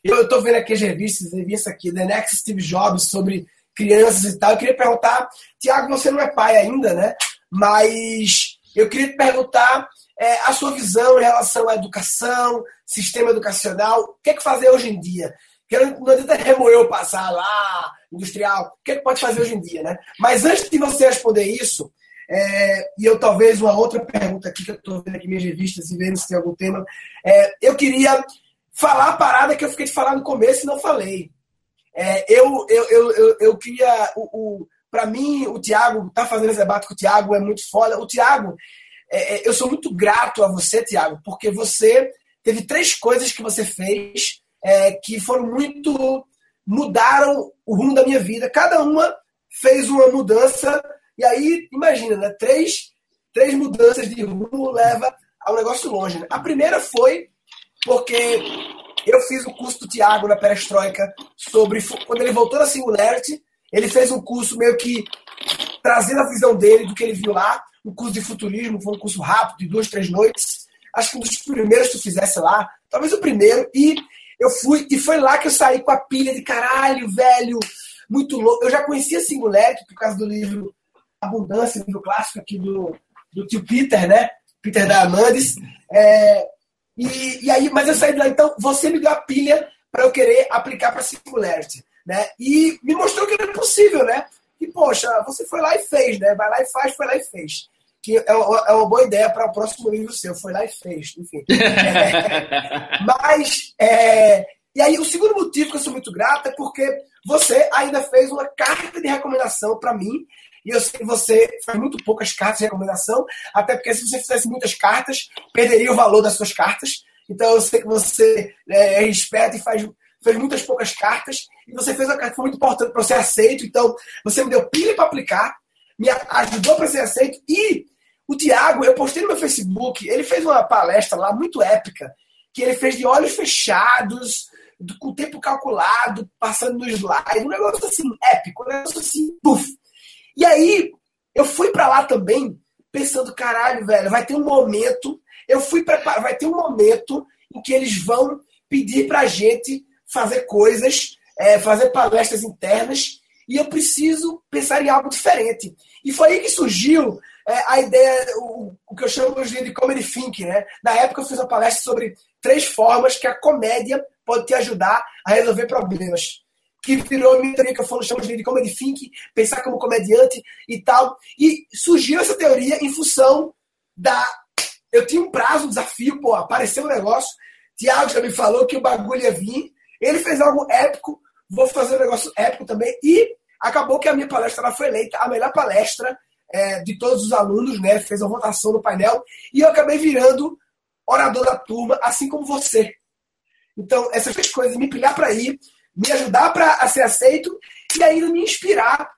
A: Eu estou vendo aqui as revistas, revista aqui, The Next Steve Jobs, sobre crianças e tal. Eu queria perguntar, Tiago, você não é pai ainda, né? Mas eu queria te perguntar é, a sua visão em relação à educação, sistema educacional, o que é que fazer hoje em dia? Não adianta remoer o passar lá, industrial, o que é que pode fazer hoje em dia, né? Mas antes de você responder isso, é, e eu talvez uma outra pergunta aqui, que eu estou vendo aqui minhas revistas e vendo se tem algum tema, é, eu queria falar a parada que eu fiquei de falar no começo e não falei. É, eu, eu, eu, eu, eu queria. O, o para mim, o Thiago, tá fazendo esse debate com o Thiago é muito foda. O Thiago, é, é, eu sou muito grato a você, Thiago, porque você teve três coisas que você fez é, que foram muito. mudaram o rumo da minha vida. Cada uma fez uma mudança, e aí, imagina, né? Três, três mudanças de rumo leva ao negócio longe. Né? A primeira foi porque eu fiz o curso do Tiago na Perestroika sobre. Quando ele voltou na Singularity, ele fez um curso meio que trazendo a visão dele do que ele viu lá. Um curso de futurismo, foi um curso rápido, de duas, três noites. Acho que um dos primeiros que tu fizesse lá, talvez o primeiro. E eu fui, e foi lá que eu saí com a pilha de caralho, velho, muito louco. Eu já conhecia Singularity por causa do livro Abundância, livro clássico aqui do, do tio Peter, né? Peter da Amandes. É, e, e aí, mas eu saí de lá, então você me deu a pilha para eu querer aplicar para Singularity, né? E me mostrou que era possível, né? E, poxa, você foi lá e fez, né? Vai lá e faz, foi lá e fez. Que é uma, é uma boa ideia para o próximo livro seu. Foi lá e fez, enfim. É, [laughs] mas, é, e aí o segundo motivo que eu sou muito grato é porque você ainda fez uma carta de recomendação para mim e eu sei que você faz muito poucas cartas de recomendação, até porque se você fizesse muitas cartas, perderia o valor das suas cartas. Então eu sei que você é, é esperto e faz, fez muitas poucas cartas. E você fez uma carta que foi muito importante para ser aceito. Então você me deu pilha para aplicar, me ajudou para ser aceito. E o Tiago, eu postei no meu Facebook, ele fez uma palestra lá muito épica, que ele fez de olhos fechados, com o tempo calculado, passando no slide, um negócio assim épico, um negócio assim, puf. E aí, eu fui para lá também pensando, caralho, velho, vai ter um momento, eu fui preparar, vai ter um momento em que eles vão pedir pra gente fazer coisas, é, fazer palestras internas, e eu preciso pensar em algo diferente. E foi aí que surgiu é, a ideia, o, o, que eu chamo de comedy thinking, né? Na época eu fiz uma palestra sobre três formas que a comédia pode te ajudar a resolver problemas que virou minha teoria que eu falo, chamo de comedy think, pensar como comediante e tal. E surgiu essa teoria em função da. Eu tinha um prazo, um desafio, pô, apareceu um negócio. Tiago já me falou que o bagulho ia vir. Ele fez algo épico, vou fazer um negócio épico também. E acabou que a minha palestra ela foi eleita a melhor palestra é, de todos os alunos, né? Fez a votação no painel. E eu acabei virando orador da turma, assim como você. Então, essas coisas, me pilhar para ir, me ajudar para ser aceito e ainda me inspirar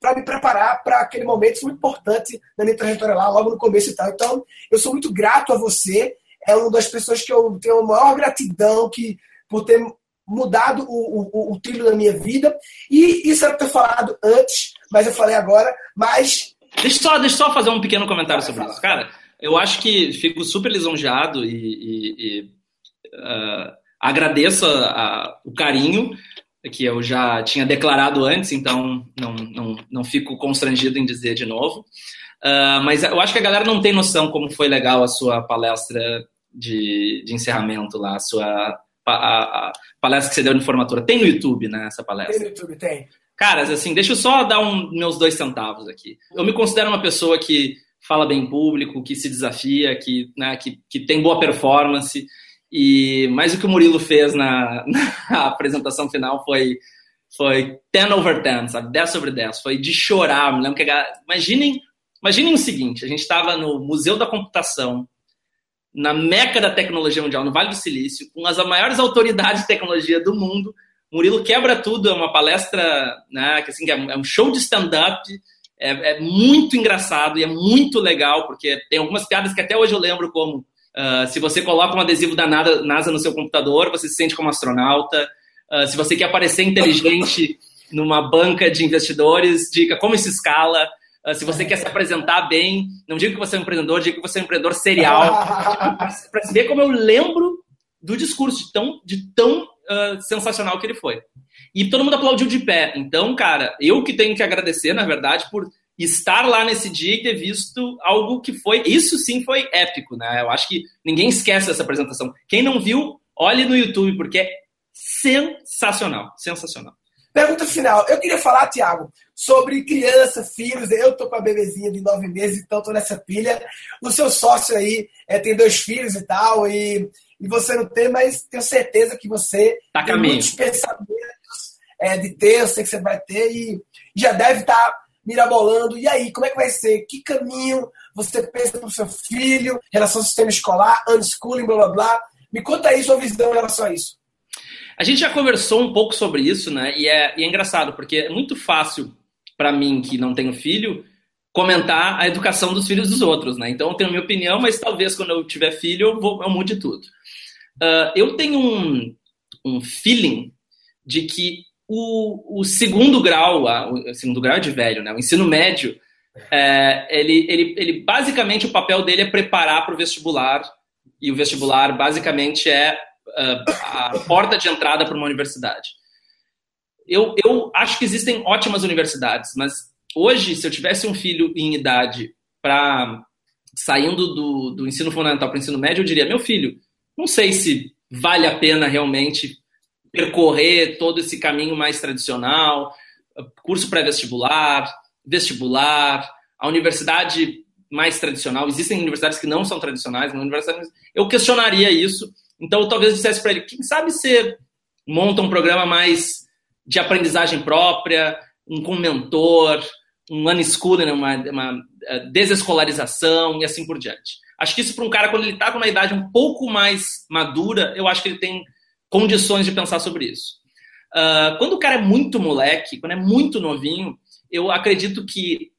A: para me preparar para aquele momento muito importante na minha trajetória lá, logo no começo e tal. Então, eu sou muito grato a você. É uma das pessoas que eu tenho a maior gratidão que, por ter mudado o, o, o trilho da minha vida. E isso era para ter falado antes, mas eu falei agora. Mas.
B: Deixa só, deixa só fazer um pequeno comentário sobre isso. Cara, eu acho que fico super lisonjeado e, e, e uh, agradeço a, a, o carinho que eu já tinha declarado antes, então não, não, não fico constrangido em dizer de novo. Uh, mas eu acho que a galera não tem noção como foi legal a sua palestra de, de encerramento lá, a sua a, a palestra que você deu de formatura. Tem no YouTube, né, essa palestra?
A: Tem no YouTube, tem.
B: Caras, assim, deixa eu só dar um, meus dois centavos aqui. Eu me considero uma pessoa que fala bem em público, que se desafia, que, né, que, que tem boa performance. E mais o que o Murilo fez na, [laughs] na apresentação final foi foi 10 over 10, sabe? 10 sobre 10. Foi de chorar. Me lembro que a, imaginem, imaginem o seguinte: a gente estava no Museu da Computação, na meca da tecnologia mundial, no Vale do Silício, com as maiores autoridades de tecnologia do mundo. Murilo quebra tudo, é uma palestra, né, que assim, é um show de stand-up, é, é muito engraçado e é muito legal, porque tem algumas piadas que até hoje eu lembro como Uh, se você coloca um adesivo da NASA no seu computador, você se sente como astronauta. Uh, se você quer parecer inteligente [laughs] numa banca de investidores, diga como isso escala. Uh, se você quer se apresentar bem, não diga que você é um empreendedor, diga que você é um empreendedor serial. [laughs] Para se ver como eu lembro do discurso, de tão, de tão sensacional que ele foi. E todo mundo aplaudiu de pé. Então, cara, eu que tenho que agradecer, na verdade, por estar lá nesse dia e ter visto algo que foi. Isso sim foi épico, né? Eu acho que ninguém esquece dessa apresentação. Quem não viu, olhe no YouTube, porque é sensacional. Sensacional.
A: Pergunta final. Eu queria falar, Tiago, sobre criança, filhos. Eu tô com a bebezinha de nove meses, então tô nessa pilha. O seu sócio aí é, tem dois filhos e tal, e, e você não tem, mas tenho certeza que você
B: tá
A: tem
B: caminho.
A: muitos pensamentos é, de ter, eu sei que você vai ter, e já deve estar tá mirabolando. E aí, como é que vai ser? Que caminho você pensa para o seu filho, relação ao sistema escolar, unschooling, blá blá blá? Me conta aí sua visão em relação a isso.
B: A gente já conversou um pouco sobre isso, né? E é, e é engraçado, porque é muito fácil para mim, que não tenho filho, comentar a educação dos filhos dos outros, né? Então eu tenho minha opinião, mas talvez quando eu tiver filho eu, vou, eu mude tudo. Uh, eu tenho um, um feeling de que o, o segundo grau, o segundo grau é de velho, né? O ensino médio, é, ele, ele, ele basicamente o papel dele é preparar para o vestibular e o vestibular basicamente é uh, a porta de entrada para uma universidade. Eu, eu acho que existem ótimas universidades, mas hoje, se eu tivesse um filho em idade para saindo do, do ensino fundamental para o ensino médio, eu diria: meu filho, não sei se vale a pena realmente percorrer todo esse caminho mais tradicional, curso pré-vestibular, vestibular, a universidade mais tradicional. Existem universidades que não são tradicionais, universidade... eu questionaria isso. Então, eu talvez dissesse para ele: quem sabe você monta um programa mais de aprendizagem própria, um com mentor, um unschooling, uma, uma eh, desescolarização e assim por diante. Acho que isso para um cara, quando ele está com uma idade um pouco mais madura, eu acho que ele tem condições de pensar sobre isso. Uh, quando o cara é muito moleque, quando é muito novinho, eu acredito que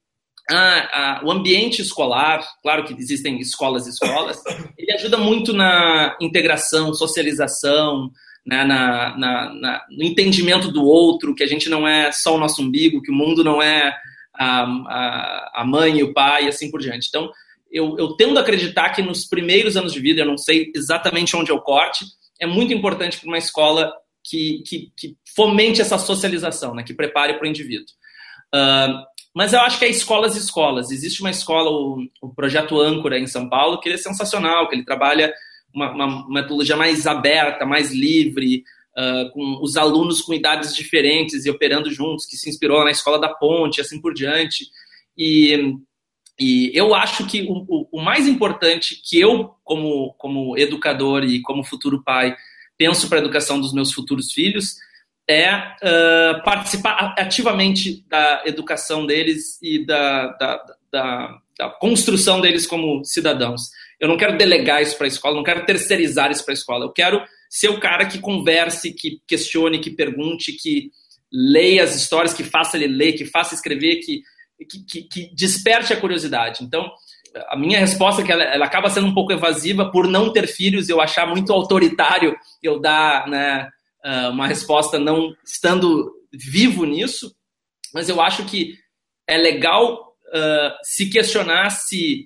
B: ah, ah, o ambiente escolar, claro que existem escolas e escolas, [coughs] ele ajuda muito na integração, socialização, né, na, na, na, no entendimento do outro, que a gente não é só o nosso umbigo, que o mundo não é a, a, a mãe e o pai e assim por diante. Então, eu, eu tendo a acreditar que nos primeiros anos de vida, eu não sei exatamente onde o corte, é muito importante para uma escola que, que, que, fomente essa socialização, né, que prepare para o indivíduo. Uh, mas eu acho que é escolas e escolas. Existe uma escola, o, o Projeto Âncora, em São Paulo, que ele é sensacional, que ele trabalha uma, uma metodologia mais aberta, mais livre, uh, com os alunos com idades diferentes e operando juntos, que se inspirou na Escola da Ponte, assim por diante. E, e eu acho que o, o, o mais importante que eu, como, como educador e como futuro pai, penso para a educação dos meus futuros filhos é uh, participar ativamente da educação deles e da, da, da, da, construção deles como cidadãos. Eu não quero delegar isso para a escola, não quero terceirizar isso para a escola. Eu quero ser o cara que converse, que questione, que pergunte, que leia as histórias, que faça ele ler, que faça escrever, que, que, que desperte a curiosidade. Então, a minha resposta é que ela, ela, acaba sendo um pouco evasiva por não ter filhos, eu achar muito autoritário eu dar né, ah, uma resposta não estando vivo nisso, mas eu acho que é legal uh, se questionar se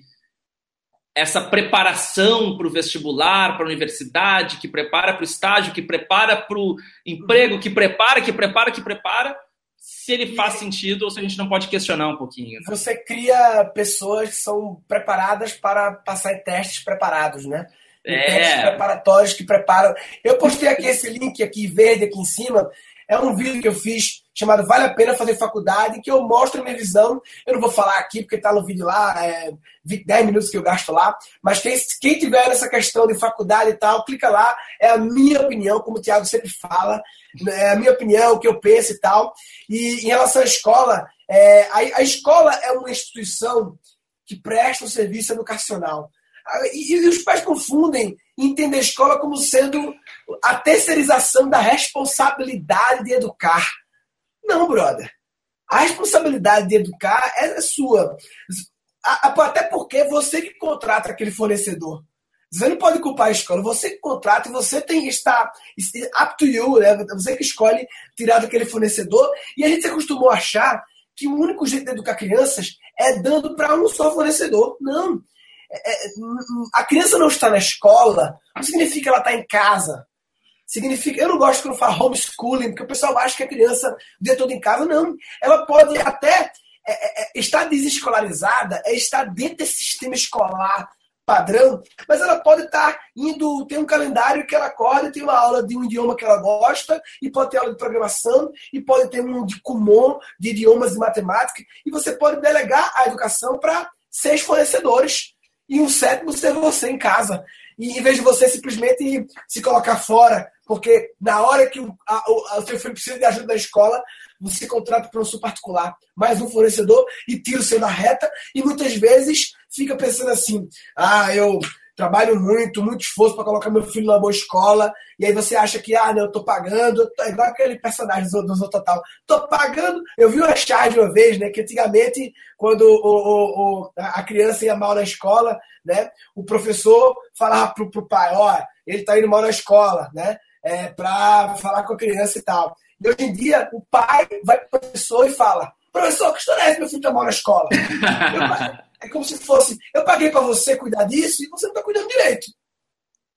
B: essa preparação para o vestibular, para a universidade, que prepara para o estágio, que prepara para o emprego, que prepara, que prepara, que prepara, se ele faz sentido ou se a gente não pode questionar um pouquinho. Né?
A: Você cria pessoas que são preparadas para passar em testes preparados, né?
B: É.
A: Testes preparatórios que preparam. Eu postei aqui esse link aqui verde aqui em cima. É um vídeo que eu fiz chamado Vale a Pena Fazer Faculdade, que eu mostro a minha visão. Eu não vou falar aqui porque está no vídeo lá, é 10 minutos que eu gasto lá. Mas quem, quem tiver essa questão de faculdade e tal, clica lá. É a minha opinião, como o Thiago sempre fala. É a minha opinião, o que eu penso e tal. E em relação à escola, é, a, a escola é uma instituição que presta um serviço educacional. E, e os pais confundem entender a escola como sendo a terceirização da responsabilidade de educar. Não, brother. A responsabilidade de educar é sua. Até porque você que contrata aquele fornecedor. Você não pode culpar a escola, você que contrata e você tem que estar up to you, né? Você que escolhe tirar daquele fornecedor. E a gente se acostumou a achar que o único jeito de educar crianças é dando para um só fornecedor. Não. É, é, a criança não está na escola, não significa que ela está em casa. Significa, eu não gosto quando fala homeschooling, porque o pessoal acha que a criança o dia todo em casa. Não. Ela pode até é, é, estar desescolarizada é estar dentro desse sistema escolar padrão, mas ela pode estar indo, tem um calendário que ela acorda, tem uma aula de um idioma que ela gosta, e pode ter aula de programação, e pode ter um de Kumon, de idiomas e matemática, e você pode delegar a educação para seis fornecedores, e um sétimo ser você em casa. E em vez de você simplesmente se colocar fora, porque na hora que o, a, o, o seu filho precisa de ajuda na escola, você contrata para professor particular, mais um fornecedor e tira o seu da reta, e muitas vezes fica pensando assim: ah, eu trabalho muito, muito esforço para colocar meu filho numa boa escola, e aí você acha que, ah, não, eu tô pagando, é igual aquele personagem do Zorro Total, tô pagando. Eu vi uma charge uma vez, né, que antigamente, quando o, o, o, a criança ia mal na escola, né, o professor falava pro, pro pai, ó, ele tá indo mal na escola, né, é, para falar com a criança e tal. E hoje em dia, o pai vai para o professor e fala: professor, que história é essa? Meu filho está mal na escola. é como se fosse: eu paguei para você cuidar disso e você não está cuidando direito.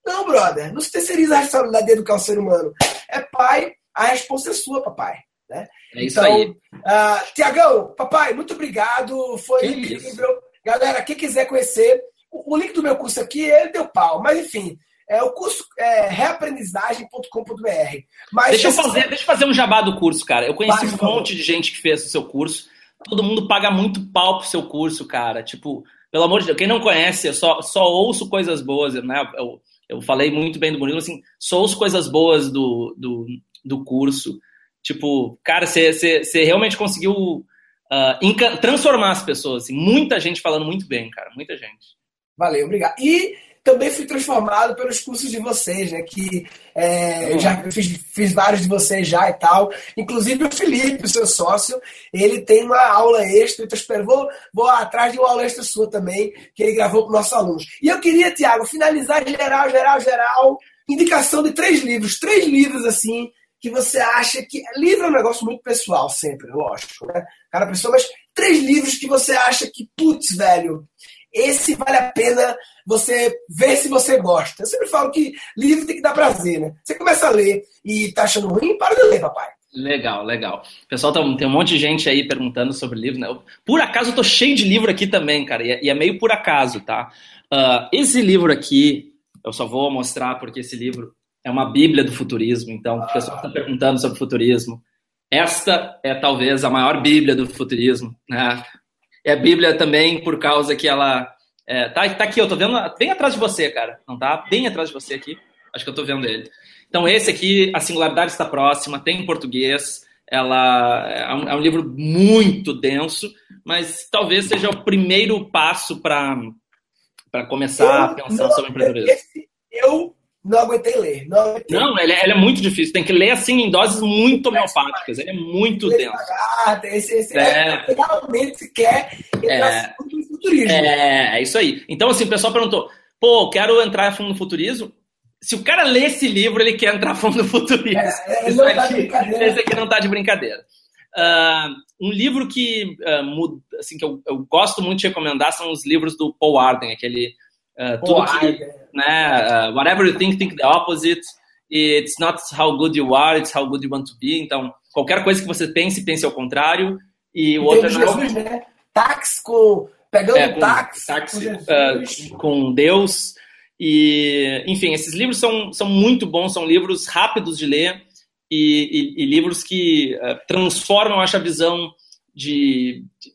A: Não, brother, não se terceiriza a responsabilidade de educar o ser humano. É pai, a resposta é sua, papai. Né?
B: É isso então, aí.
A: Uh, Tiagão, papai, muito obrigado. Foi que incrível. Isso? Galera, quem quiser conhecer, o, o link do meu curso aqui, ele deu pau. Mas enfim, é o curso é, reaprendizagem.com.br.
B: Mas deixa eu, fazer, deixa eu fazer um jabá do curso, cara. Eu conheci um monte de gente que fez o seu curso. Todo mundo paga muito pau pro seu curso, cara. Tipo, pelo amor de Deus, quem não conhece, eu só, só ouço coisas boas, né? Eu, eu falei muito bem do Murilo, assim, só ouço coisas boas do, do, do curso. Tipo, cara, você realmente conseguiu uh, transformar as pessoas. Assim, muita gente falando muito bem, cara. Muita gente.
A: Valeu, obrigado. E também fui transformado pelos cursos de vocês, né? Que é, já fiz, fiz, vários de vocês já e tal. Inclusive o Felipe, o seu sócio, ele tem uma aula extra, então espero, vou, vou atrás de uma aula extra sua também, que ele gravou para nossos alunos. E eu queria, Tiago, finalizar geral, geral, geral, indicação de três livros, três livros assim, que você acha que. Livro é um negócio muito pessoal, sempre, lógico, né? Cada pessoa, mas três livros que você acha que, putz, velho, esse vale a pena você ver se você gosta. Eu sempre falo que livro tem que dar prazer, né? Você começa a ler e tá achando ruim, para de ler, papai.
B: Legal, legal. Pessoal, tem um monte de gente aí perguntando sobre livro, né? Por acaso eu tô cheio de livro aqui também, cara, e é, é meio por acaso, tá? Uh, esse livro aqui, eu só vou mostrar porque esse livro é uma bíblia do futurismo, então o pessoal está perguntando sobre futurismo. Esta é talvez a maior bíblia do futurismo, né? É a Bíblia também por causa que ela. É, tá, tá aqui, eu tô vendo bem atrás de você, cara. Não tá? Bem atrás de você aqui. Acho que eu tô vendo ele. Então, esse aqui, A Singularidade Está Próxima, tem em português. Ela é um, é um livro muito denso, mas talvez seja o primeiro passo para começar eu, a pensar não, sobre empreendedorismo.
A: Eu não aguentei ler. Não, aguentei.
B: não ele, é, ele, é muito difícil. Tem que ler assim em doses muito homeopáticas. Ele é muito denso.
A: esse, esse é. é realmente quer
B: entrar é, no futurismo. É, é isso aí. Então, assim, o pessoal perguntou: pô, quero entrar fundo no futurismo. Se o cara lê esse livro, ele quer entrar fundo no futurismo. É, [laughs] esse, tá aqui, esse aqui não está de brincadeira. Uh, um livro que, uh, assim, que eu, eu, gosto muito de recomendar são os livros do Paul Arden, aquele Uh, tudo que, né, uh, whatever you think, think the opposite. It's not how good you are, it's how good you want to be. Então, qualquer coisa que você pense, pense ao contrário. E o outro é
A: Jesus, né? Táxi com pegando é, com, táxi,
B: táxi com, uh, com Deus. E, enfim, esses livros são, são muito bons, são livros rápidos de ler e, e, e livros que uh, transformam, acho, a visão de, de,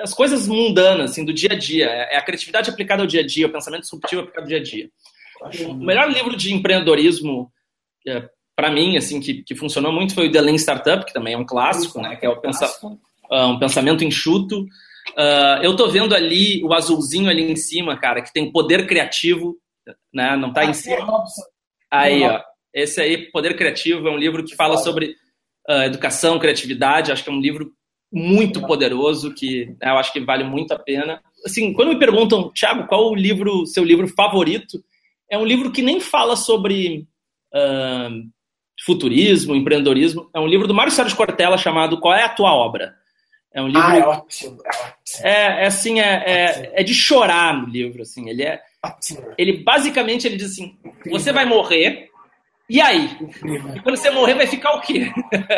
B: as coisas mundanas, assim, do dia a dia. É, é a criatividade aplicada ao dia a dia, o pensamento disruptivo aplicado ao dia a dia. O melhor livro de empreendedorismo, é, para mim, assim, que, que funcionou muito foi o The Lean Startup, que também é um clássico, né? Que é o pensa, uh, um pensamento enxuto. Uh, eu tô vendo ali o azulzinho ali em cima, cara, que tem poder criativo, né? Não tá em cima. Aí, ó. Esse aí, Poder Criativo, é um livro que fala sobre uh, educação, criatividade. Acho que é um livro muito poderoso que né, eu acho que vale muito a pena. Assim, quando me perguntam, Thiago, qual o livro, seu livro favorito? É um livro que nem fala sobre uh, futurismo, empreendedorismo. É um livro do Mário Sérgio Cortella chamado Qual é a tua obra?
A: É um livro. Ah, é ótimo. É,
B: é, é assim, é, é, é, de chorar no livro, assim. Ele é. Ele basicamente ele diz assim: você vai morrer. E aí? E quando você morrer, vai ficar o quê?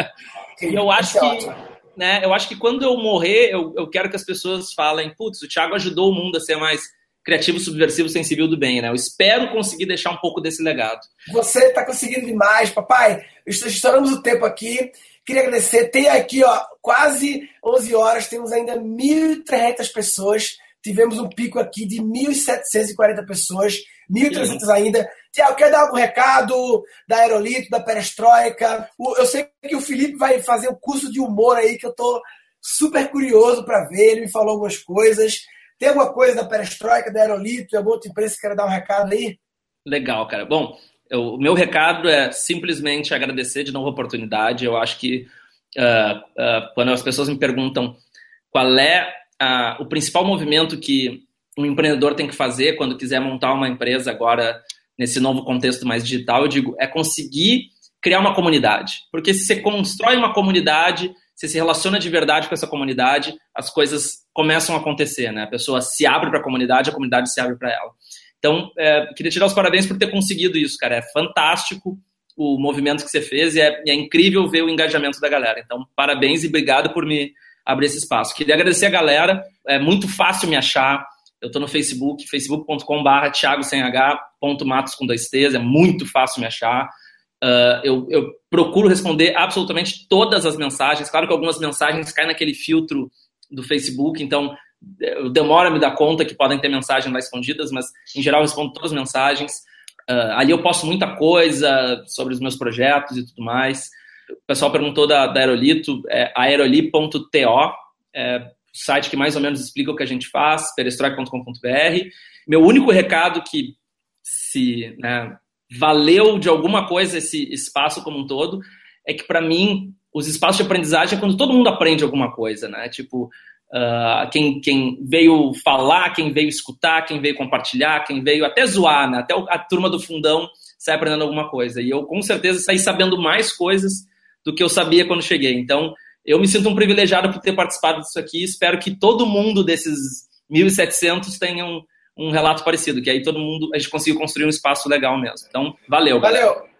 B: [laughs] e eu acho que né, eu acho que quando eu morrer, eu, eu quero que as pessoas falem, putz, o Thiago ajudou o mundo a ser mais criativo, subversivo, sensível do bem, né? Eu espero conseguir deixar um pouco desse legado.
A: Você está conseguindo demais, papai. Estouramos o tempo aqui. Queria agradecer. Tem aqui, ó, quase 11 horas, temos ainda 1.300 pessoas. Tivemos um pico aqui de 1.740 pessoas, 1.300 ainda. Tiago, quer dar algum recado da Aerolito, da Perestroika? Eu sei que o Felipe vai fazer um curso de humor aí, que eu tô super curioso para ver. Ele me falou algumas coisas. Tem alguma coisa da Perestroika, da Aerolito, alguma outra empresa que quer dar um recado aí?
B: Legal, cara. Bom, o meu recado é simplesmente agradecer de novo a oportunidade. Eu acho que uh, uh, quando as pessoas me perguntam qual é uh, o principal movimento que um empreendedor tem que fazer quando quiser montar uma empresa agora nesse novo contexto mais digital, eu digo, é conseguir criar uma comunidade. Porque se você constrói uma comunidade, você se relaciona de verdade com essa comunidade, as coisas começam a acontecer, né? A pessoa se abre para a comunidade, a comunidade se abre para ela. Então, é, queria te dar os parabéns por ter conseguido isso, cara. É fantástico o movimento que você fez e é, é, incrível ver o engajamento da galera. Então, parabéns e obrigado por me abrir esse espaço. Queria agradecer a galera. É muito fácil me achar. Eu estou no Facebook, facebook.com.br Thiago com dois T's. É muito fácil me achar. Uh, eu, eu, procuro responder absolutamente todas as mensagens. Claro que algumas mensagens caem naquele filtro do Facebook, então eu demoro a me dar conta que podem ter mensagens lá escondidas, mas em geral respondo todas as mensagens. Uh, ali eu posto muita coisa sobre os meus projetos e tudo mais. O pessoal perguntou da, da Aerolito, é aeroli.to, é site que mais ou menos explica o que a gente faz, perestroika.com.br. Meu único recado que se né, valeu de alguma coisa esse espaço como um todo, é que para mim os espaços de aprendizagem é quando todo mundo aprende alguma coisa, né? Tipo, uh, quem, quem veio falar, quem veio escutar, quem veio compartilhar, quem veio até zoar, né? Até a turma do fundão sai aprendendo alguma coisa. E eu com certeza saí sabendo mais coisas do que eu sabia quando cheguei. Então, eu me sinto um privilegiado por ter participado disso aqui. Espero que todo mundo desses 1.700 tenham um relato parecido, que aí todo mundo, a gente conseguiu construir um espaço legal mesmo. Então, valeu.
A: Valeu. Galera.